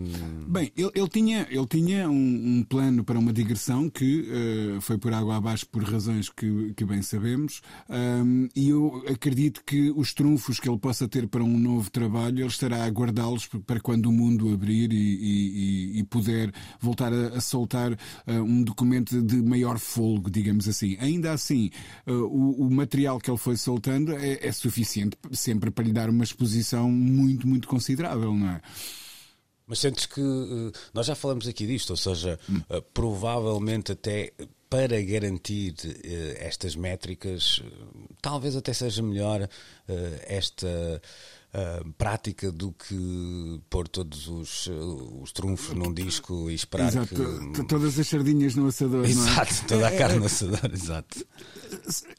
Bem, ele, ele tinha, ele tinha um, um plano para uma digressão que eh, foi por água abaixo por razões que, que bem sabemos, E eu acredito que os trunfos que ele possa ter para um novo trabalho, ele estará a guardá-los para quando o mundo abrir e, e- e- puder voltar a, a soltar ah, um documento de maior folgo, digamos assim. Ainda assim, ah, o, o material que ele foi soltando é, é suficiente sempre para lhe dar uma exposição muito, muito considerável, não é? Mas sentes que. uh, nós já falamos aqui disto, ou seja, uh, provavelmente até para garantir uh, estas métricas, uh, talvez até seja melhor uh, esta. Uh, prática do que pôr todos os, uh, os trunfos num disco e esperar Exato, que. Todas as sardinhas no assador, não é? Exato, toda a É, carne é, no assador, exato.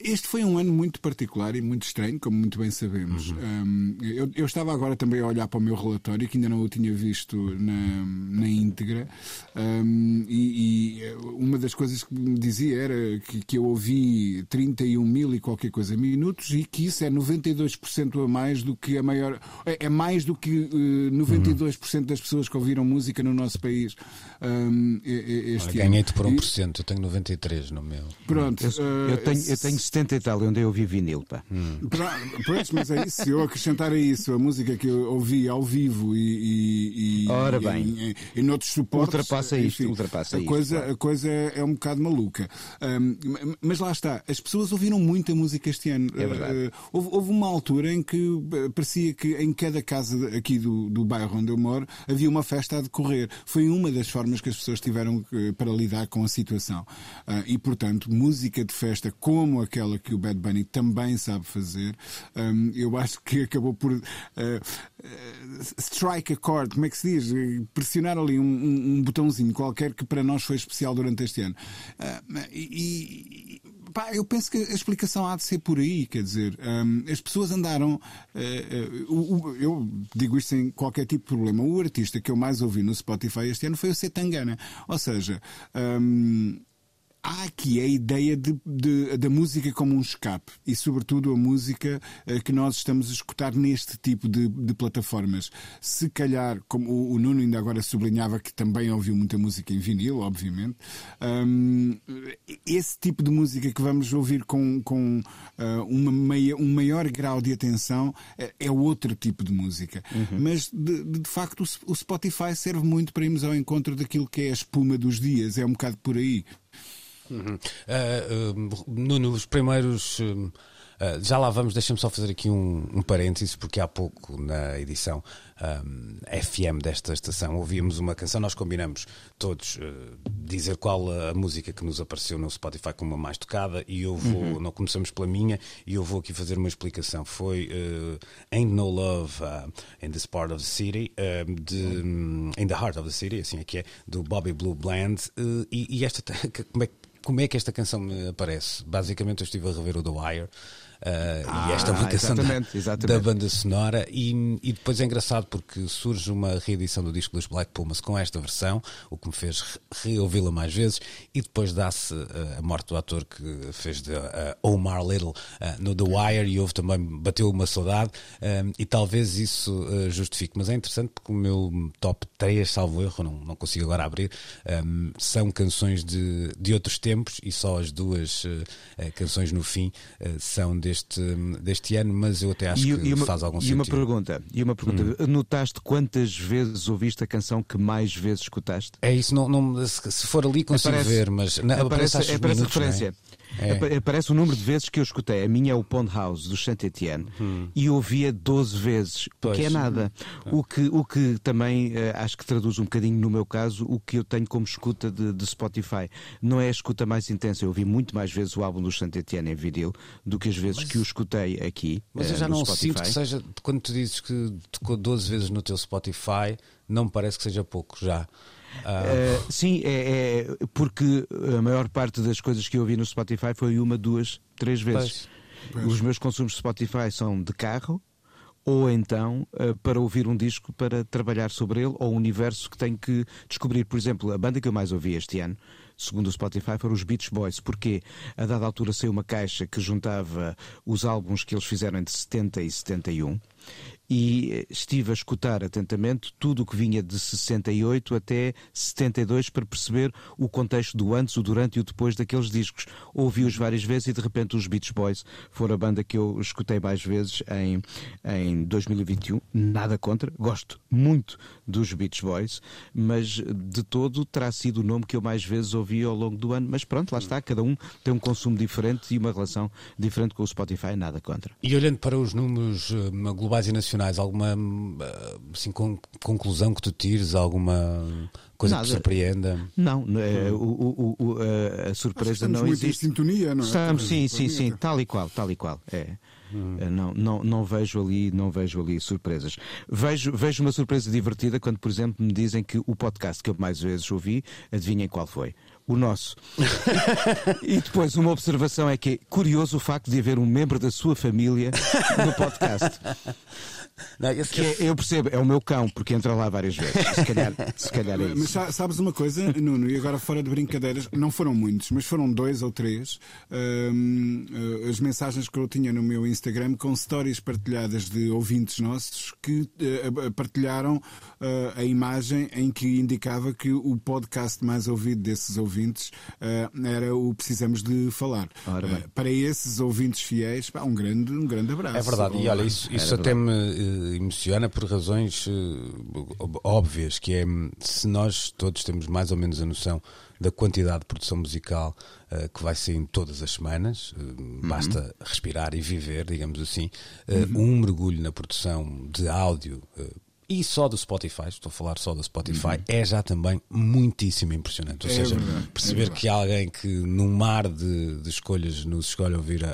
Este foi um ano muito particular e muito estranho, como muito bem sabemos. Uhum. Um, eu, eu estava agora também a olhar para o meu relatório, que ainda não o tinha visto na, na íntegra, um, e, e uma das coisas que me dizia era que, que eu ouvi 31 mil e qualquer coisa minutos e que isso é 92% a mais do que a maior. É, é mais do que uh, 92% das pessoas que ouviram música no nosso país um, e- e- este ano. Ganhei-te por E- 1%, eu tenho 93 no meu. Pronto. Eu, uh, eu tenho, eu tenho 70 e tal, onde eu ouvi vinil, pá. Pra- Pois, mas é isso. Se eu acrescentar a isso a música que eu ouvi ao vivo e, e, e- Ora e bem. em, em, em noutros suportes, Ultrapassa isto, enfim, ultrapassa a isto, coisa, claro. a coisa é um bocado maluca. Ahm, mas lá está, as pessoas ouviram muita música este ano. É verdade. Ah, houve, houve uma altura em que eh, parecia que em cada casa aqui do, do bairro onde eu moro havia uma festa a decorrer. Foi uma das formas que as pessoas tiveram eh, para lidar com a situação. Ah, e, portanto, música de festa como aquela que o Bad Bunny também sabe fazer, um, eu acho que acabou por uh, uh, strike a chord, como é que se diz? Pressionar ali um, um, um, botãozinho qualquer que para nós foi especial durante este ano. Uh, e, Pá, eu penso que a explicação há de ser por aí, quer dizer, um, as pessoas andaram. Uh, uh, eu digo isto sem qualquer tipo de problema. O artista que eu mais ouvi no Spotify este ano foi o Setangana. Ou seja, um, há aqui a ideia de, de, da música como um escape e, sobretudo, a música uh, que nós estamos a escutar neste tipo de, de plataformas. Se calhar, como o, o, Nuno ainda agora sublinhava que também ouviu muita música em vinil, obviamente, um, esse tipo de música que vamos ouvir com, com uh, uma meia, um maior grau de atenção é, é outro tipo de música. Uhum. Mas, de, de facto, o, o Spotify serve muito para irmos ao encontro daquilo que é a espuma dos dias. É um bocado por aí. Uhum. Uh, uh, Nuno, os primeiros. Uh, já lá vamos, deixa-me só fazer aqui um, um parênteses, porque há pouco na edição um, FM desta estação ouvíamos uma canção, nós combinamos todos dizer qual a música que nos apareceu no Spotify como a mais tocada e eu vou, uhum. não começamos pela minha, e eu vou aqui fazer uma explicação. Foi Ain't No Love in This Part of the City, de, um, In the Heart of the City, assim é que é, do Bobby Blue Bland, e, e esta, como é que como é que esta canção me aparece? Basicamente, eu estive a rever o The Wire ah, e esta é uma canção exatamente, da, exatamente. da, banda sonora. E, e, depois é engraçado porque surge uma reedição do disco dos Black Pumas com esta versão, o que me fez reouvi-la mais vezes. E depois dá-se uh, a morte do ator que fez de uh, Omar Little no The Wire e houve também, bateu uma saudade. e talvez isso justifique. Mas é interessante porque o meu top 3, salvo erro, não, não consigo agora abrir, um, são canções de, de outros tempos e só as duas canções no fim são deste, deste ano, mas eu até acho e, que e uma, faz algum e sentido. Uma pergunta, e uma pergunta: hum. notaste quantas vezes ouviste a canção que mais vezes escutaste? É isso, não, não se for ali consigo aparece, ver, mas não, aparece, aparece, aparece minutos, a referência. É. Aparece o número de vezes que eu escutei. A minha é o Pond House, do Saint Etienne, hum. e ouvia 12 vezes, pois. que é nada. Hum. O, que, o que também uh, acho que traduz um bocadinho, no meu caso, o que eu tenho como escuta de, de Spotify. Não é a escuta mais intensa. Eu ouvi muito mais vezes o álbum do Saint Etienne em vinil do que as vezes mas, que o escutei aqui. Mas eu já não Spotify. sinto que seja. Quando tu dizes que tocou 12 vezes no teu Spotify, não me parece que seja pouco já. Uh, sim, é, é, porque a maior parte das coisas que eu ouvi no Spotify foi uma, duas, três vezes. Pois. Os meus consumos de Spotify são de carro ou então uh, para ouvir um disco para trabalhar sobre ele ou um universo que tenho que descobrir. Por exemplo, a banda que eu mais ouvi este ano, segundo o Spotify, foram os Beach Boys, porque a dada altura saiu uma caixa que juntava os álbuns que eles fizeram entre 70 e 71 e eh, estive a escutar atentamente tudo o que vinha de 68 até 72 para perceber o contexto do antes, o durante e o depois daqueles discos. Ouvi-os várias vezes e de repente os Beach Boys foram a banda que eu escutei mais vezes em, em 2021. Nada contra, gosto muito dos Beach Boys, mas de todo terá sido o nome que eu mais vezes ouvi ao longo do ano. Mas pronto, lá está, cada um tem um consumo diferente e uma relação diferente com o Spotify, nada contra. E olhando para os números eh, globais e nacionais, nacionais, alguma assim, conclusão que tu tires, alguma coisa Nada. que te surpreenda? Não, é, o, o, o, a surpresa não muito existe. Em sintonia, não é? Estamos, sim, sim, sim, tal e qual, tal e qual. É. Hum. Não, não, não vejo ali, não vejo ali surpresas. Vejo, vejo uma surpresa divertida quando, por exemplo, me dizem que o podcast que eu mais vezes ouvi, adivinhem qual foi? O nosso. e depois uma observação é que é curioso o facto de haver um membro da sua família no podcast. Não, esse, que é, eu percebo, é o meu cão, porque entra lá várias vezes. Se calhar, se calhar é isso. Mas sabes uma coisa, Nuno, e agora fora de brincadeiras, não foram muitos, mas foram dois ou três hum, eh, as mensagens que eu tinha no meu Instagram com stories partilhadas de ouvintes nossos que uh, partilharam uh, a imagem em que indicava que o podcast mais ouvido desses ouvintes uh, era o Precisamos de Falar. para esses ouvintes fiéis, pá, um, grande, um grande abraço. É verdade, e olha, isso, isso até me uh, emociona por razões uh, óbvias, que é se nós todos temos mais ou menos a noção da quantidade de produção musical uh, que vai saindo todas as semanas, uhum. basta respirar e viver, digamos assim, uhum. um mergulho na produção de áudio e só do Spotify, estou a falar só do Spotify, é já também muitíssimo impressionante. Ou Uhum. É seja, verdade, é perceber verdade. que há alguém que num mar de, de escolhas nos escolhe ouvir a,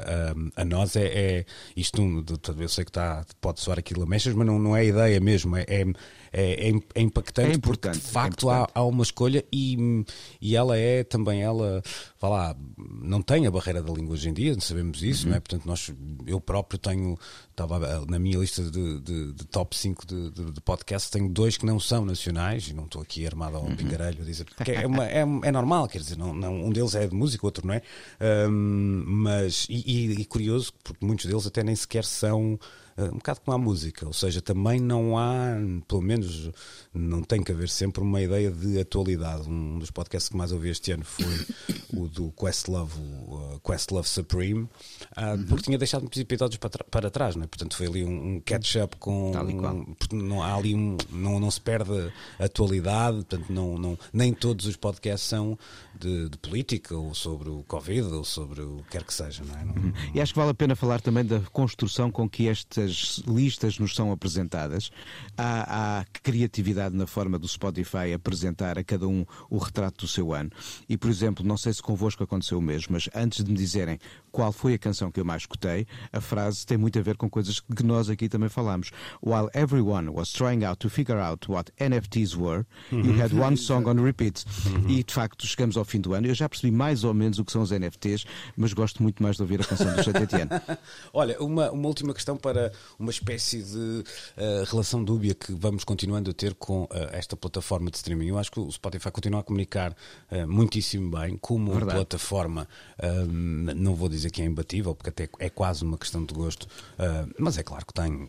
a, a nós é, é isto. um, Eu sei que está, pode soar aquilo a mechas, mas não, não é a ideia mesmo. É, é, é, é impactante. É porque, de é facto, há, há uma escolha e, e ela é também ela, vá lá, não tem a barreira da língua hoje em dia, sabemos isso, não é? Portanto, nós, eu próprio tenho, estava a- na minha lista de, de- de top 5 de, de, de podcasts, tenho dois que não são nacionais e não estou aqui armado ao pingarelho a dizer, porque é, uma- é, é normal, quer dizer, não, não, um deles é de música, outro não é, Ahm, mas, e, e- e curioso, porque muitos deles até nem sequer são um bocado como a música, ou seja, também não há, pelo menos não tem que haver sempre uma ideia de atualidade. Um dos podcasts que mais ouvi este ano foi o do Questlove, o uh, Questlove Supreme, uh, porque tinha deixado muitos episódios para, para trás, né? portanto foi ali um, um catch-up com. Porque não há ali um, não, não se perde a atualidade, portanto não, não, nem todos os podcasts são de, de política ou sobre o Covid ou sobre o que quer que seja, não é? Não- E acho que vale a pena falar também da construção com que estas listas nos são apresentadas. Há, há criatividade na forma do Spotify apresentar a cada um o retrato do seu ano. E, por exemplo, não sei se convosco aconteceu o mesmo, mas antes de me dizerem qual foi a canção que eu mais escutei, a frase tem muito a ver com coisas que nós aqui também falamos. While everyone was trying out to figure out what NFTs were, you had one song on repeat. E, de facto, chegamos ao fim do ano. Eu já percebi mais ou menos o que são os NFTs, mas gosto muito mais de ouvir a canção do Chatetiano. Olha, uma, uma última questão para uma espécie de eh, relação dúbia que vamos continuando a ter com eh, esta plataforma de streaming. Eu acho que o Spotify continua a comunicar eh, muitíssimo bem como Verdade. plataforma. eh, não vou dizer que é imbatível, porque até é quase uma questão de gosto, eh, mas é claro que tem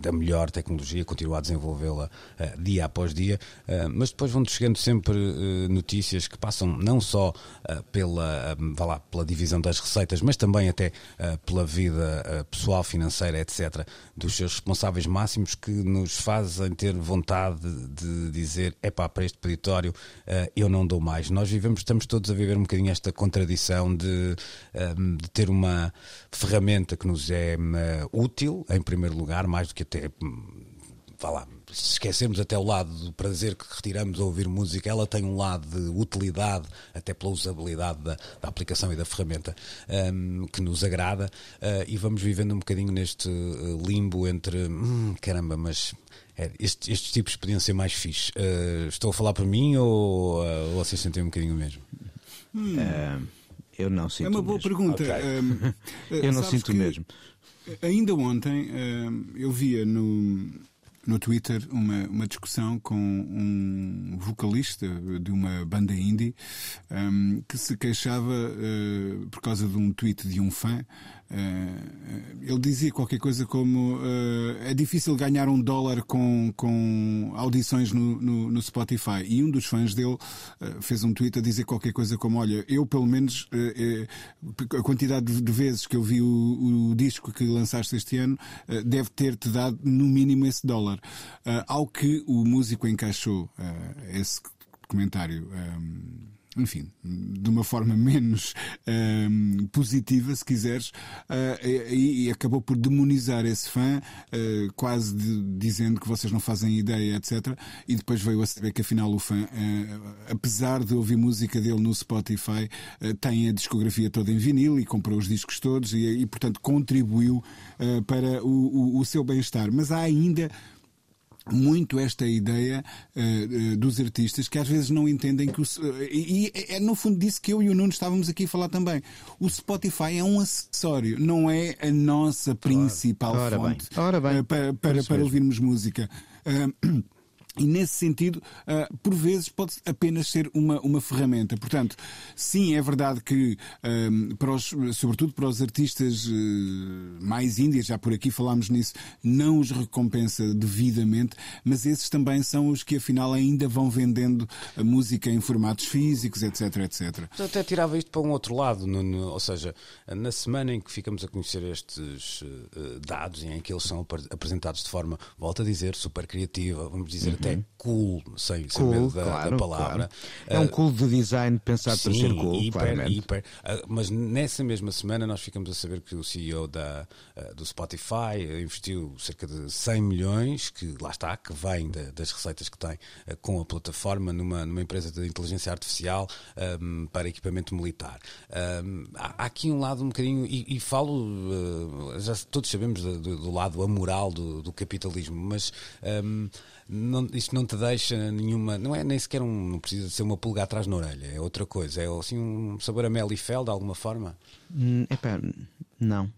da melhor tecnologia, continua a desenvolvê-la eh, dia após dia, eh, mas depois vão chegando sempre notícias que passam não só pela, vá lá, pela divisão das receitas, mas também até pela vida pessoal, financeira, etc., dos seus responsáveis máximos que nos fazem ter vontade de dizer: é pá, para este peditório eh, eu não dou mais. Nós vivemos, estamos todos a viver um bocadinho esta contradição de, eh, de ter uma ferramenta que nos é eh, útil, em primeiro lugar, mais do que até. Hum, vá lá, se esquecermos até o lado do prazer que retiramos ao ouvir música, ela tem um lado de utilidade, até pela usabilidade da, da aplicação e da ferramenta, hum, que nos agrada, ah, e vamos vivendo um bocadinho neste eh, limbo entre hum, caramba, mas é, estes, estes tipos podiam ser mais fixe. Ah, estou a falar por mim ou, ah, ou vocês sentem um bocadinho o mesmo? Ah, eu não sinto É uma boa mesmo. pergunta. Ok. Ahm, Eu não sinto mesmo. Ainda ontem eu via no, no Twitter uma, uma discussão com um vocalista de uma banda indie ahm, que se queixava eh, por causa de um tweet de um fã. Eh, ele dizia qualquer coisa como eh, é difícil ganhar um dólar com, com audições no, no, no Spotify. E um dos fãs dele eh, fez um tweet a dizer qualquer coisa como: Olha, eu pelo menos eh, eh, a quantidade de, vezes que eu vi o, o disco que lançaste este ano eh, deve ter-te dado no mínimo esse dólar. Eh, ao que o músico encaixou eh, esse comentário. ehm, enfim, de uma forma menos ehm, positiva, se quiseres, eh, e, e acabou por demonizar esse fã, eh, quase de- dizendo que vocês não fazem ideia, etc. E depois veio a saber que afinal o fã, eh, apesar de ouvir música dele no Spotify, tem a discografia toda em vinil e comprou os discos todos e, e, portanto, contribuiu para o, o- o seu bem-estar. Mas há ainda muito esta ideia eh, eh, dos artistas que às vezes não entendem que o, eh, e, e é no fundo disso que eu e o Nuno estávamos aqui a falar também. O Spotify é um acessório, não é a nossa principal Ora bem. fonte Ora bem. para, para, para ouvirmos música. Ah, E nesse sentido, ah, por vezes pode apenas ser uma, uma ferramenta. Portanto, sim, é verdade que, ahm, para os, sobretudo para os artistas eh, mais índios, já por aqui falámos nisso, não os recompensa devidamente, mas esses também são os que afinal ainda vão vendendo a música em formatos físicos, etc, etc. Eu até tirava isto para um outro lado, no- no- ou seja, na semana em que ficamos a conhecer estes eh, dados e em que eles são apresentados de forma, volto a dizer, super criativa, vamos dizer até cool, sem, Cool, medo da, claro, da palavra. claro. É um Ah, cool de design pensado para ser cool, hiper, claramente. hiper. Ah, mas nessa mesma semana nós ficamos a saber que o CEO da, ah, do Spotify investiu cerca de 100 milhões, que lá está, que vem da- das receitas que tem com a plataforma numa, numa empresa de inteligência artificial ahm, para equipamento militar. Ahm, há, aqui um lado um bocadinho, e, e falo, já todos sabemos do, do- do lado amoral do, do capitalismo, mas ahm, não, isto não te deixa nenhuma. Não é nem sequer um. Não precisa ser uma pulga atrás na orelha, é outra coisa. É assim um sabor a mel e fel, de alguma forma. Hum, epá, não.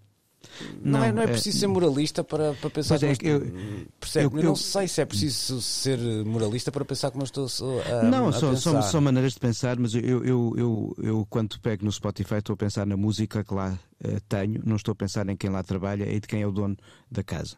Não, é, não é é- preciso ser moralista para, para pensar é, como eu- estou- percebe? eu- Eu, não eu- sei se é preciso ser moralista para pensar como eu estou a, Não, a são, são, são maneiras de pensar, mas eu, eu, eu, eu, quando pego no Spotify, estou a pensar na música que lá eh, tenho, não estou a pensar em quem lá trabalha e de quem é o dono da casa.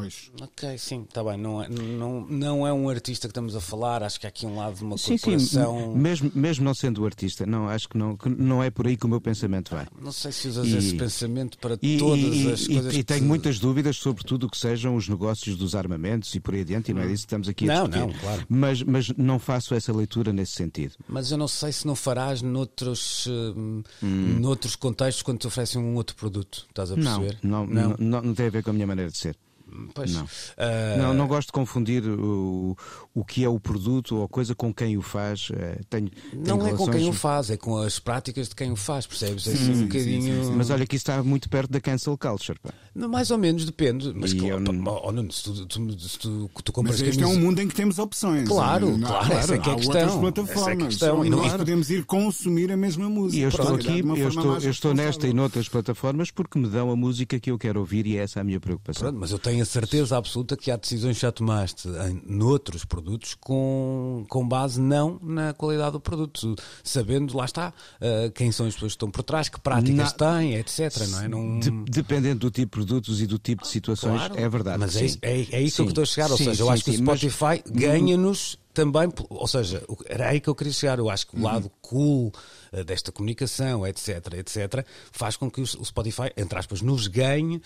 Pois. Ok, sim, está bem. Não é, não, não é um artista que estamos a falar. Acho que há aqui um lado de uma Sim, sim, corporação. mesmo, mesmo não sendo artista, não, acho que não, que não é por aí que o meu pensamento vai. Não sei se usas E- esse pensamento para E, todas e- as coisas e tenho te- muitas dúvidas sobre tudo o que sejam os negócios dos armamentos e por aí adiante, e não é disso que estamos aqui a Não, discutir. não, claro. Mas, mas não faço essa leitura nesse sentido. Mas eu não sei se não farás noutros, hum, Hum. noutros contextos quando te oferecem um outro produto. Estás a Não, perceber? não, não, não, não tem a ver com a minha maneira de ser. Pois, não. ah, Não, não gosto de confundir o, o que é o produto ou a coisa com quem o faz. Eh, Tenho, tenho não é com quem o faz, é com as práticas de quem o faz, percebes? É assim um bocadinho. Mas olha que isso está muito perto da cancel culture. pá. Mais ou menos, depende. Mas claro, não- oh, se tu, tu, se tu, tu compras Mas este é um mundo em que temos opções. Claro, Não, claro, essa é que é a há questão. outras Essa é é a plataformas. questão. E não- nós e- podemos ir consumir a mesma música. E eu estou Pronto, aqui, eu estou, eu estou nesta e noutras plataformas porque me dão a música que eu quero ouvir e essa é a minha preocupação. Pronto, mas eu tenho a certeza absoluta que há decisões que já tomaste em noutros produtos com, com base não na qualidade do produto, sabendo, lá está, ah, quem são as pessoas que estão por trás, que práticas Na- têm, etc. Não é? Não... De- dependendo do tipo de produtos e do tipo de situações, Claro, é verdade. Mas sim. é, isso- é, é isso Sim, que eu estou a chegar. Ou sim, seja, eu sim, acho que o mas- Spotify ganha-nos também. Ou seja, era aí que eu queria chegar. Eu acho que o lado cool eh, desta comunicação, etc., etc., faz com que o Spotify, entre aspas, nos ganhe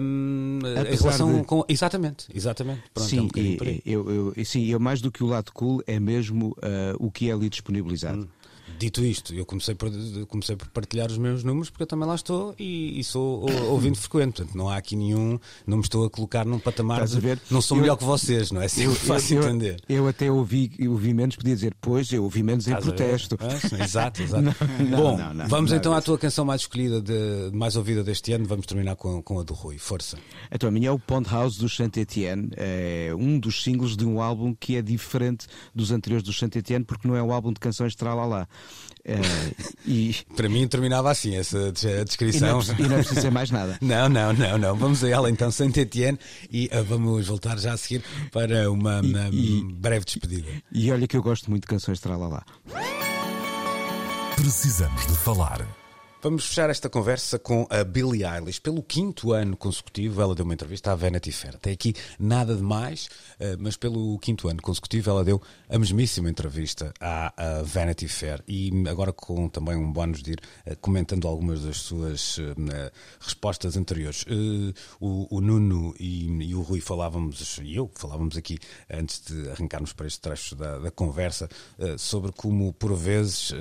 hum, em Apesar relação de- com. Exatamente, exatamente. Pronto, é um Sim, bocadinho e- por aí. eu, eu, e sim, eu mais do que o lado cool é mesmo ah, o que é ali disponibilizado. Dito isto, eu comecei por, comecei por partilhar os meus números porque eu também lá estou e, e sou o- ouvinte frequente. Portanto, não há aqui nenhum. Não me estou a colocar num patamar. Estás a de- ver? Não sou Eu- melhor que vocês, não é? Assim fácil eu, entender. eu até ouvi, ouvi menos, podia dizer, pois, eu ouvi menos em Estás ver? protesto. Ah, exato, exato. Não, Bom, não, não, vamos então à tua canção mais escolhida, de, mais ouvida deste ano. Vamos terminar com, com a do Rui. Força. Então, a minha é o Pond House do Saint Etienne, é um dos singles de um álbum que é diferente dos anteriores do Saint Etienne, porque não é um álbum de canções tralalá. É, e, Para mim terminava assim essa e, descrição. é, preciso- e não é preciso dizer mais nada. Não, não, não, não. Vamos a ela então, Saint Etienne, e ah, vamos voltar já a seguir para uma, uma e- breve despedida. E olha que eu gosto muito de canções tralalá. Precisamos de falar. Vamos fechar esta conversa com a Billie Eilish. Pelo quinto ano consecutivo, ela deu uma entrevista à Vanity Fair. Tem aqui nada de mais, eh, mas pelo quinto ano consecutivo, ela deu a mesmíssima entrevista à, Vanity Fair. E agora com também um bónus de ir eh, comentando algumas das suas eh, respostas anteriores. O, Nuno e, o Rui falávamos, e eu falávamos aqui antes de arrancarmos para este trecho da, da conversa, sobre como, por vezes,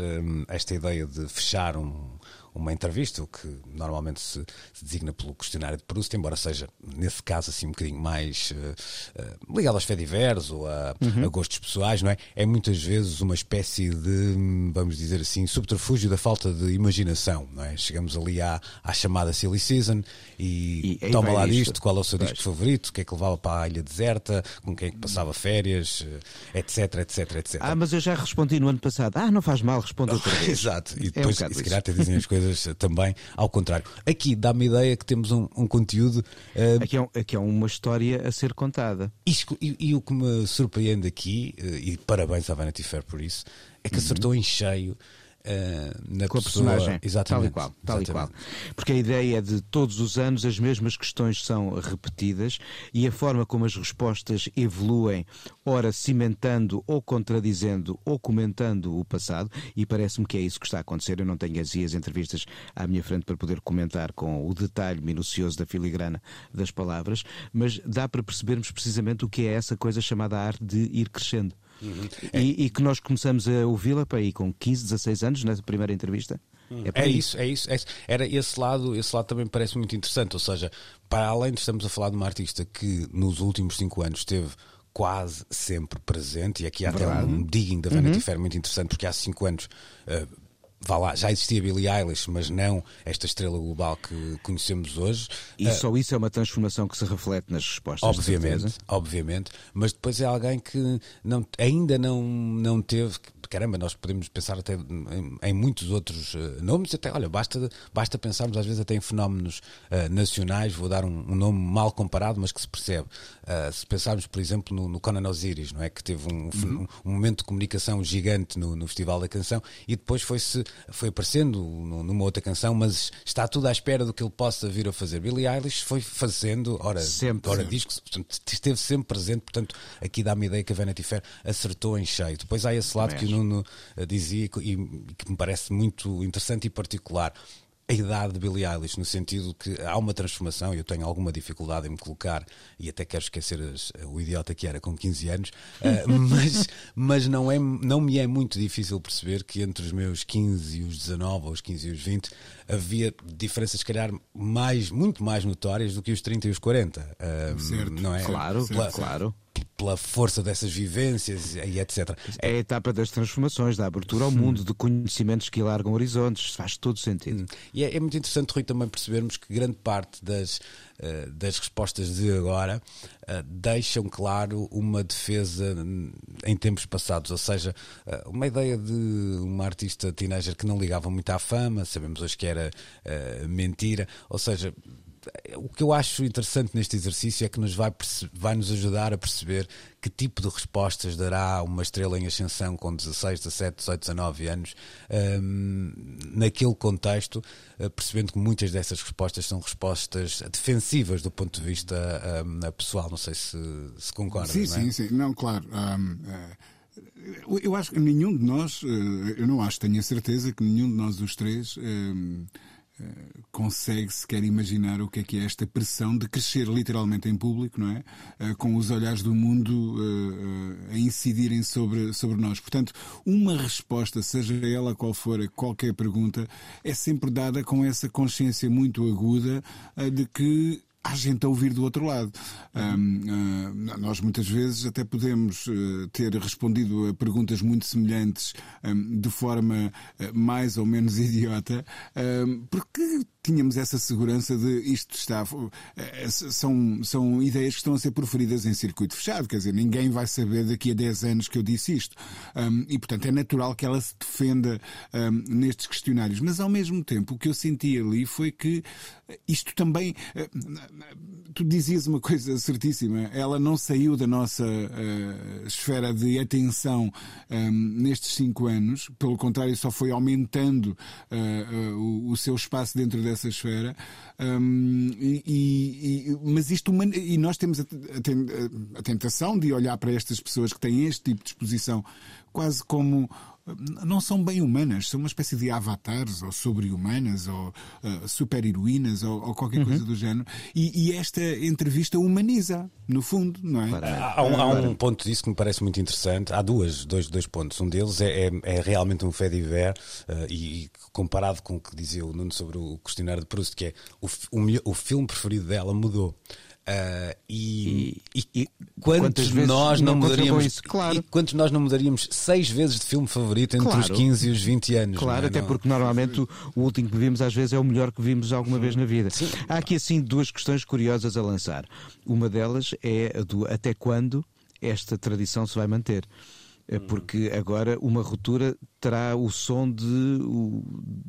esta ideia de fechar um uma entrevista, o que normalmente se, se designa pelo questionário de Proust, embora seja, nesse caso, assim um bocadinho mais eh, eh, ligado aos fediveres ou a, a gostos pessoais, não é? É muitas vezes uma espécie de, vamos dizer assim, subterfúgio da falta de imaginação, não é? Chegamos ali à, à chamada Silly Season e, E toma lá isto. disto, qual é o seu disco favorito, o que é que levava para a ilha deserta, com quem é que passava férias, etc, etc, etc. Ah, mas eu já respondi no ano passado. Ah, não faz mal, responde outra vez. Exato, e É um depois se calhar até dizem as coisas eh, também ao contrário. Aqui dá-me a ideia que temos um, um conteúdo eh, Aqui é, um- aqui é uma história a ser contada. Isto- e, e o que me surpreende aqui, eh, e parabéns à Vanity Fair por isso, é Uhum. que acertou em cheio uh, na com a pessoa. personagem. Exatamente. Tal e qual. Tal e exatamente. qual. Porque a ideia é de todos os anos as mesmas questões são repetidas e a forma como as respostas evoluem, ora cimentando ou contradizendo ou comentando o passado, e parece-me que é isso que está a acontecer. Eu não tenho as, as entrevistas à minha frente para poder comentar com o detalhe minucioso da filigrana das palavras, mas dá para percebermos precisamente o que é essa coisa chamada arte de ir crescendo. Uhum. E, e que nós começamos a ouvi-la para aí com 15, 16 anos, na primeira entrevista. É, por É aí. isso, é isso, é isso. Era esse lado, esse lado também parece muito interessante. Ou seja, para além de estamos a falar de uma artista que nos últimos cinco anos esteve quase sempre presente, e aqui há até Verdade. um digging da Vanity Fair muito interessante, porque há cinco anos. eh, Vá lá, já existia Billie Eilish, mas não esta estrela global que conhecemos hoje. E só isso é uma transformação que se reflete nas respostas. Obviamente, obviamente, mas depois é alguém que não, ainda não, não teve. Caramba, nós podemos pensar até em, em muitos outros eh, nomes, até, olha, basta, basta pensarmos às vezes até em fenómenos eh, nacionais, vou dar um, um nome mal comparado, mas que se percebe. Ah, se pensarmos, por exemplo, no, no Conan Osiris, não é? Que teve um, fen- um momento de comunicação gigante no, no Festival da Canção e depois foi-se foi aparecendo numa outra canção, mas está tudo à espera do que ele possa vir a fazer. Billie Eilish foi fazendo, ora, Sempre. ora discos, portanto, esteve sempre presente, portanto, aqui dá-me a ideia que a Vanity Fair acertou em cheio. Depois há esse lado que o Nuno eh, dizia e que me parece muito interessante e particular. A idade de Billie Eilish, no sentido que há uma transformação, e eu tenho alguma dificuldade em me colocar, e até quero esquecer as- o idiota que era com 15 anos, eh, mas, mas não, é, não me é muito difícil perceber que entre os meus 15 e os 19, ou os 15 e os 20, havia diferenças, se calhar, mais, muito mais notórias do que os 30 e os 40. eh, Certo, não é? Claro, Pela- claro. Pela força dessas vivências e etc. É a etapa das transformações, da abertura ao mundo, de conhecimentos que alargam horizontes. Faz todo sentido. E é, é muito interessante, Rui, também percebermos que grande parte das, eh, das respostas de agora eh, deixam claro uma defesa hum, em tempos passados, ou seja, eh, uma ideia de uma artista teenager que não ligava muito à fama, sabemos hoje que era mentira, ou seja. O que eu acho interessante neste exercício é que nos vai, vai nos ajudar a perceber que tipo de respostas dará uma estrela em ascensão com 16, 17, 18, 19 anos hum, naquele contexto, eh, percebendo que muitas dessas respostas são respostas defensivas do ponto de vista hum, pessoal. Não sei se, se concorda. Sim, não é? sim, sim. Não, claro. hum, eh, eu- acho que nenhum de nós, eh, eu não acho, tenho a certeza que nenhum de nós os três hum, consegue sequer imaginar o que é que é esta pressão de crescer literalmente em público, não é? Eh, Com os olhares do mundo eh, eh, a incidirem sobre, sobre nós. Portanto, uma resposta, seja ela qual for, a qualquer pergunta, é sempre dada com essa consciência muito aguda de que há gente a ouvir do outro lado. Ahm, ah, nós muitas vezes até podemos eh, ter respondido a perguntas muito semelhantes ahm, de forma eh, mais ou menos idiota, ahm, porque tínhamos essa segurança de isto está. eh, são, são ideias que estão a ser proferidas em circuito fechado, quer dizer, ninguém vai saber daqui a 10 anos que eu disse isto. Ahm, e portanto é natural que ela se defenda ahm, nestes questionários. Mas ao mesmo tempo o que eu senti ali foi que isto também. eh, Tu dizias uma coisa certíssima. Ela não saiu da nossa eh, esfera de atenção eh, nestes cinco anos. Pelo contrário, só foi aumentando eh, eh, o, o seu espaço dentro dessa esfera. Um, e, e- mas isto e nós temos a, a tentação de olhar para estas pessoas que têm este tipo de exposição quase como não são bem humanas, são uma espécie de avatares ou sobre-humanas ou uh, super-heroínas ou, ou qualquer coisa do género. E, e esta entrevista humaniza, no fundo, não é? Há um, há um ponto disso que me parece muito interessante. Há duas, dois, dois pontos. Um deles é, é, é realmente um fait divers eh, e, e comparado com o que dizia o Nuno sobre o questionário de Proust, que é o, o, o filme preferido dela mudou. Ah, e, e, e quantos de nós não não mudaríamos isso? Claro. e quantos nós não mudaríamos seis vezes de filme favorito entre Claro. os 15 e os 20 anos Claro, é? até Não- porque normalmente o, o último que vimos às vezes é o melhor que vimos alguma vez na vida. Há aqui assim duas questões curiosas a lançar. Uma delas é a do até quando esta tradição se vai manter. É Porque agora uma ruptura terá o som de,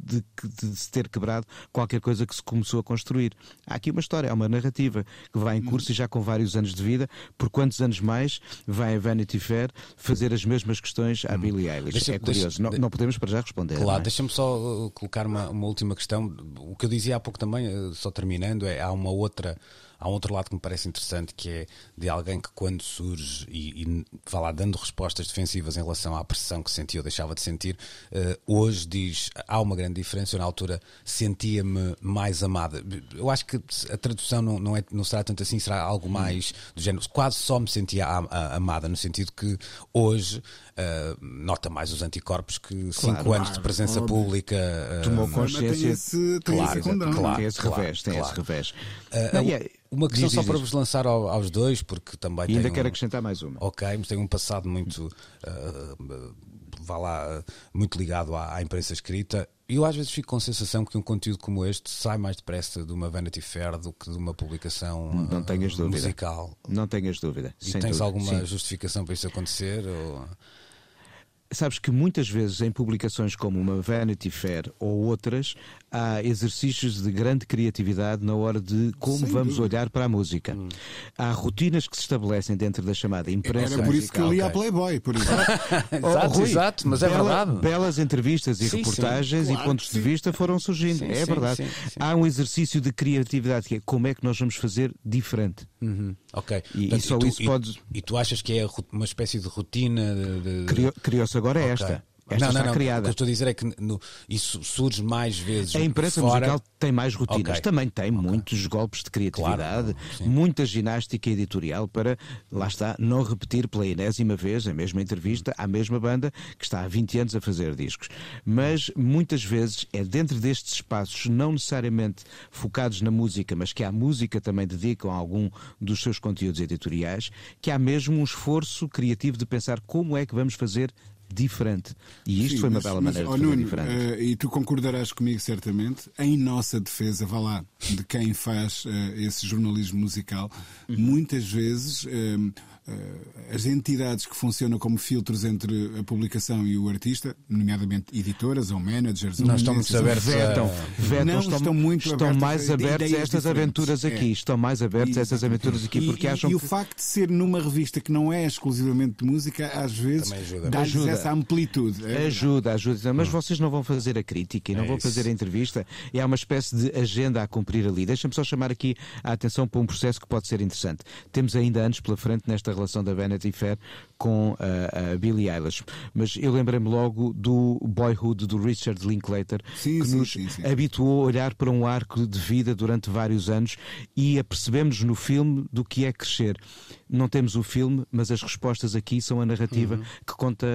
de, de, se ter quebrado qualquer coisa que se começou a construir. Há aqui uma história, há uma narrativa que vai em curso e já com vários anos de vida. Por quantos anos mais vai a Vanity Fair fazer as mesmas questões à Billie Eilish? Deixa, é curioso. Deixa, não, não, podemos para já responder. Claro, é? deixa-me só uh, colocar uma, uma última questão. O que eu dizia há pouco também, uh, só terminando, é há uma outra há um outro lado que me parece interessante que é de alguém que quando surge e, e vá lá dando respostas defensivas em relação à pressão que sentia ou deixava de sentir, uh, hoje diz há uma grande diferença. Eu na altura sentia-me mais amada. Eu acho que a tradução não, não, é, não será tanto assim, será algo mais do género. Quase só me sentia amada, no sentido que hoje uh, nota mais os anticorpos que claro, cinco anos de presença óbvio. pública uh, tomou consciência. Tem esse, tem claro, esse claro, tem esse revés, tem claro. esse revés. Uh, não, é, uma questão diz, só diz, para vos lançar ao, aos dois, porque também. E ainda um, quero acrescentar mais uma. Ok, mas tem um passado muito. Uh, vá lá, muito ligado à, à imprensa escrita. E eu às vezes fico com a sensação que um conteúdo como este sai mais depressa de uma Vanity Fair do que de uma publicação não tenhas uh, dúvida. musical. Não tenhas dúvida. E tens dúvida. alguma Sim. justificação para isso acontecer? Ou... Sabes que muitas vezes em publicações como uma Vanity Fair ou outras há exercícios de grande criatividade na hora de como Sem vamos dúvida. olhar para a música. Hum. Há rotinas que se estabelecem dentro da chamada imprensa. Era por isso que eu li a. Playboy, por exemplo. exato, Rui, exato, mas é bela- verdade. Belas entrevistas e Sim, reportagens sim. e Claro pontos que de sim. vista foram surgindo. Sim, é sim, verdade. sim, sim. Há um exercício de criatividade que é como é que nós vamos fazer diferente. Uhum, ok. E- e Portanto, só tu, isso pode- E tu achas que é uma espécie de rotina de. de- Criou- Criou-se agora Ok. esta. Esta não, está não, não. O que criada. eu estou a dizer é que no- isso surge mais vezes. A imprensa fora. musical tem mais rotinas. Ok. Também tem muitos golpes de criatividade, Claro, muita ginástica editorial para, lá está, não repetir pela enésima vez a mesma entrevista à mesma banda que está há 20 anos a fazer discos. Mas muitas vezes é dentro destes espaços, não necessariamente focados na música, mas que à música também dedicam algum dos seus conteúdos editoriais, que há mesmo um esforço criativo de pensar como é que vamos fazer diferente. E isto Sim, foi uma mas- bela mas, maneira ó, de fazer Nuno, diferente. eh, e tu concordarás comigo certamente, em nossa defesa, vá lá, de quem faz eh, esse jornalismo musical, Uhum. muitas vezes eh, as entidades que funcionam como filtros entre a publicação e o artista, nomeadamente editoras ou managers, Nós estamos agências, abertos a- vetam, vetam, Não estão, estão muito estão abertos mais a abertos a estas aventuras aqui. É. Estão mais abertos a essas Exatamente. aventuras aqui, E- porque e, acham e o que facto de ser numa revista que não é exclusivamente de música, às vezes dá-lhes essa amplitude. É ajuda, ajuda. Mas vocês não vão fazer a crítica e não É vão isso. fazer a entrevista. E há uma espécie de agenda a cumprir ali. Deixa-me só chamar aqui a atenção para um processo que pode ser interessante. Temos ainda anos pela frente nesta relação da Vanity Fair com a, a Billie Eilish. Mas eu lembrei-me logo do Boyhood do Richard Linklater, Sim, que sim, nos sim. habituou a olhar para um arco de vida durante vários anos e apercebemos no filme do que é crescer. Não temos o filme, mas as respostas aqui são a narrativa Uhum. que conta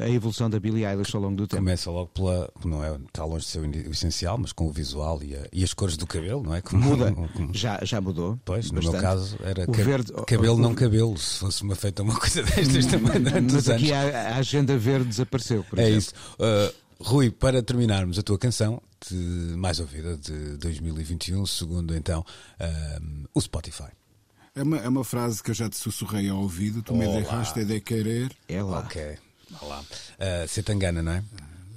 a, a evolução da Billie Eilish ao longo do tempo. Começa logo pela. Não é, está longe de ser o essencial, mas com o visual e, a- e as cores do cabelo, não é? Como- Muda, como- já, já mudou. Pois, no meu bastante. caso era O ca- verde- cabelo, o- não cabelo. Se fosse uma feita uma coisa destas também durante Mas anos. aqui a, a agenda verde desapareceu, por É exemplo. isso. Uh, Rui, para terminarmos a tua canção de mais ouvida de 2021, segundo então um, o Spotify. É uma, é uma frase que eu já te sussurrei ao ouvido, tu me Olá. deixaste de querer. É lá. Ok. Vá lá. Uh, se te engana, não é?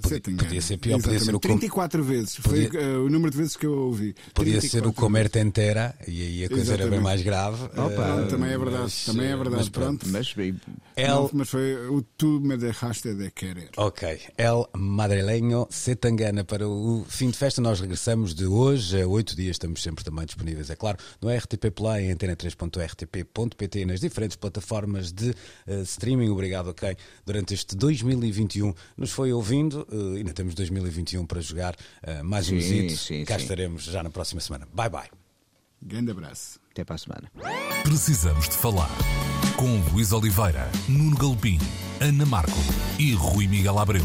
Podia, podia ser pior, podia ser o com- 34 vezes. Podia- Foi eh, o número de vezes que eu ouvi. Podia ser o 34 comer-te inteira e aí a coisa era bem Exatamente. mais grave. Opa, Uh, Pronto, também é verdade. mas, também é uh, verdade. mas pronto. Mas bem, El, Não, mas foi o tu me deixaste de querer. Ok, El Madrileño Setangana para o fim de festa. Nós regressamos de hoje a oito dias. Estamos sempre também disponíveis, é claro, no RTP Play, em antena3.rtp.pt, nas diferentes plataformas de eh, streaming. Obrigado a quem durante este 2021 nos foi ouvindo. Eh, ainda temos 2021 para jogar eh, mais um Sim, zito. sim, Cá sim. estaremos já na próxima semana. Bye bye. Grande abraço. até para a semana. Precisamos de falar com Luís Oliveira, Nuno Galpim, Ana Marco e Rui Miguel Abreu.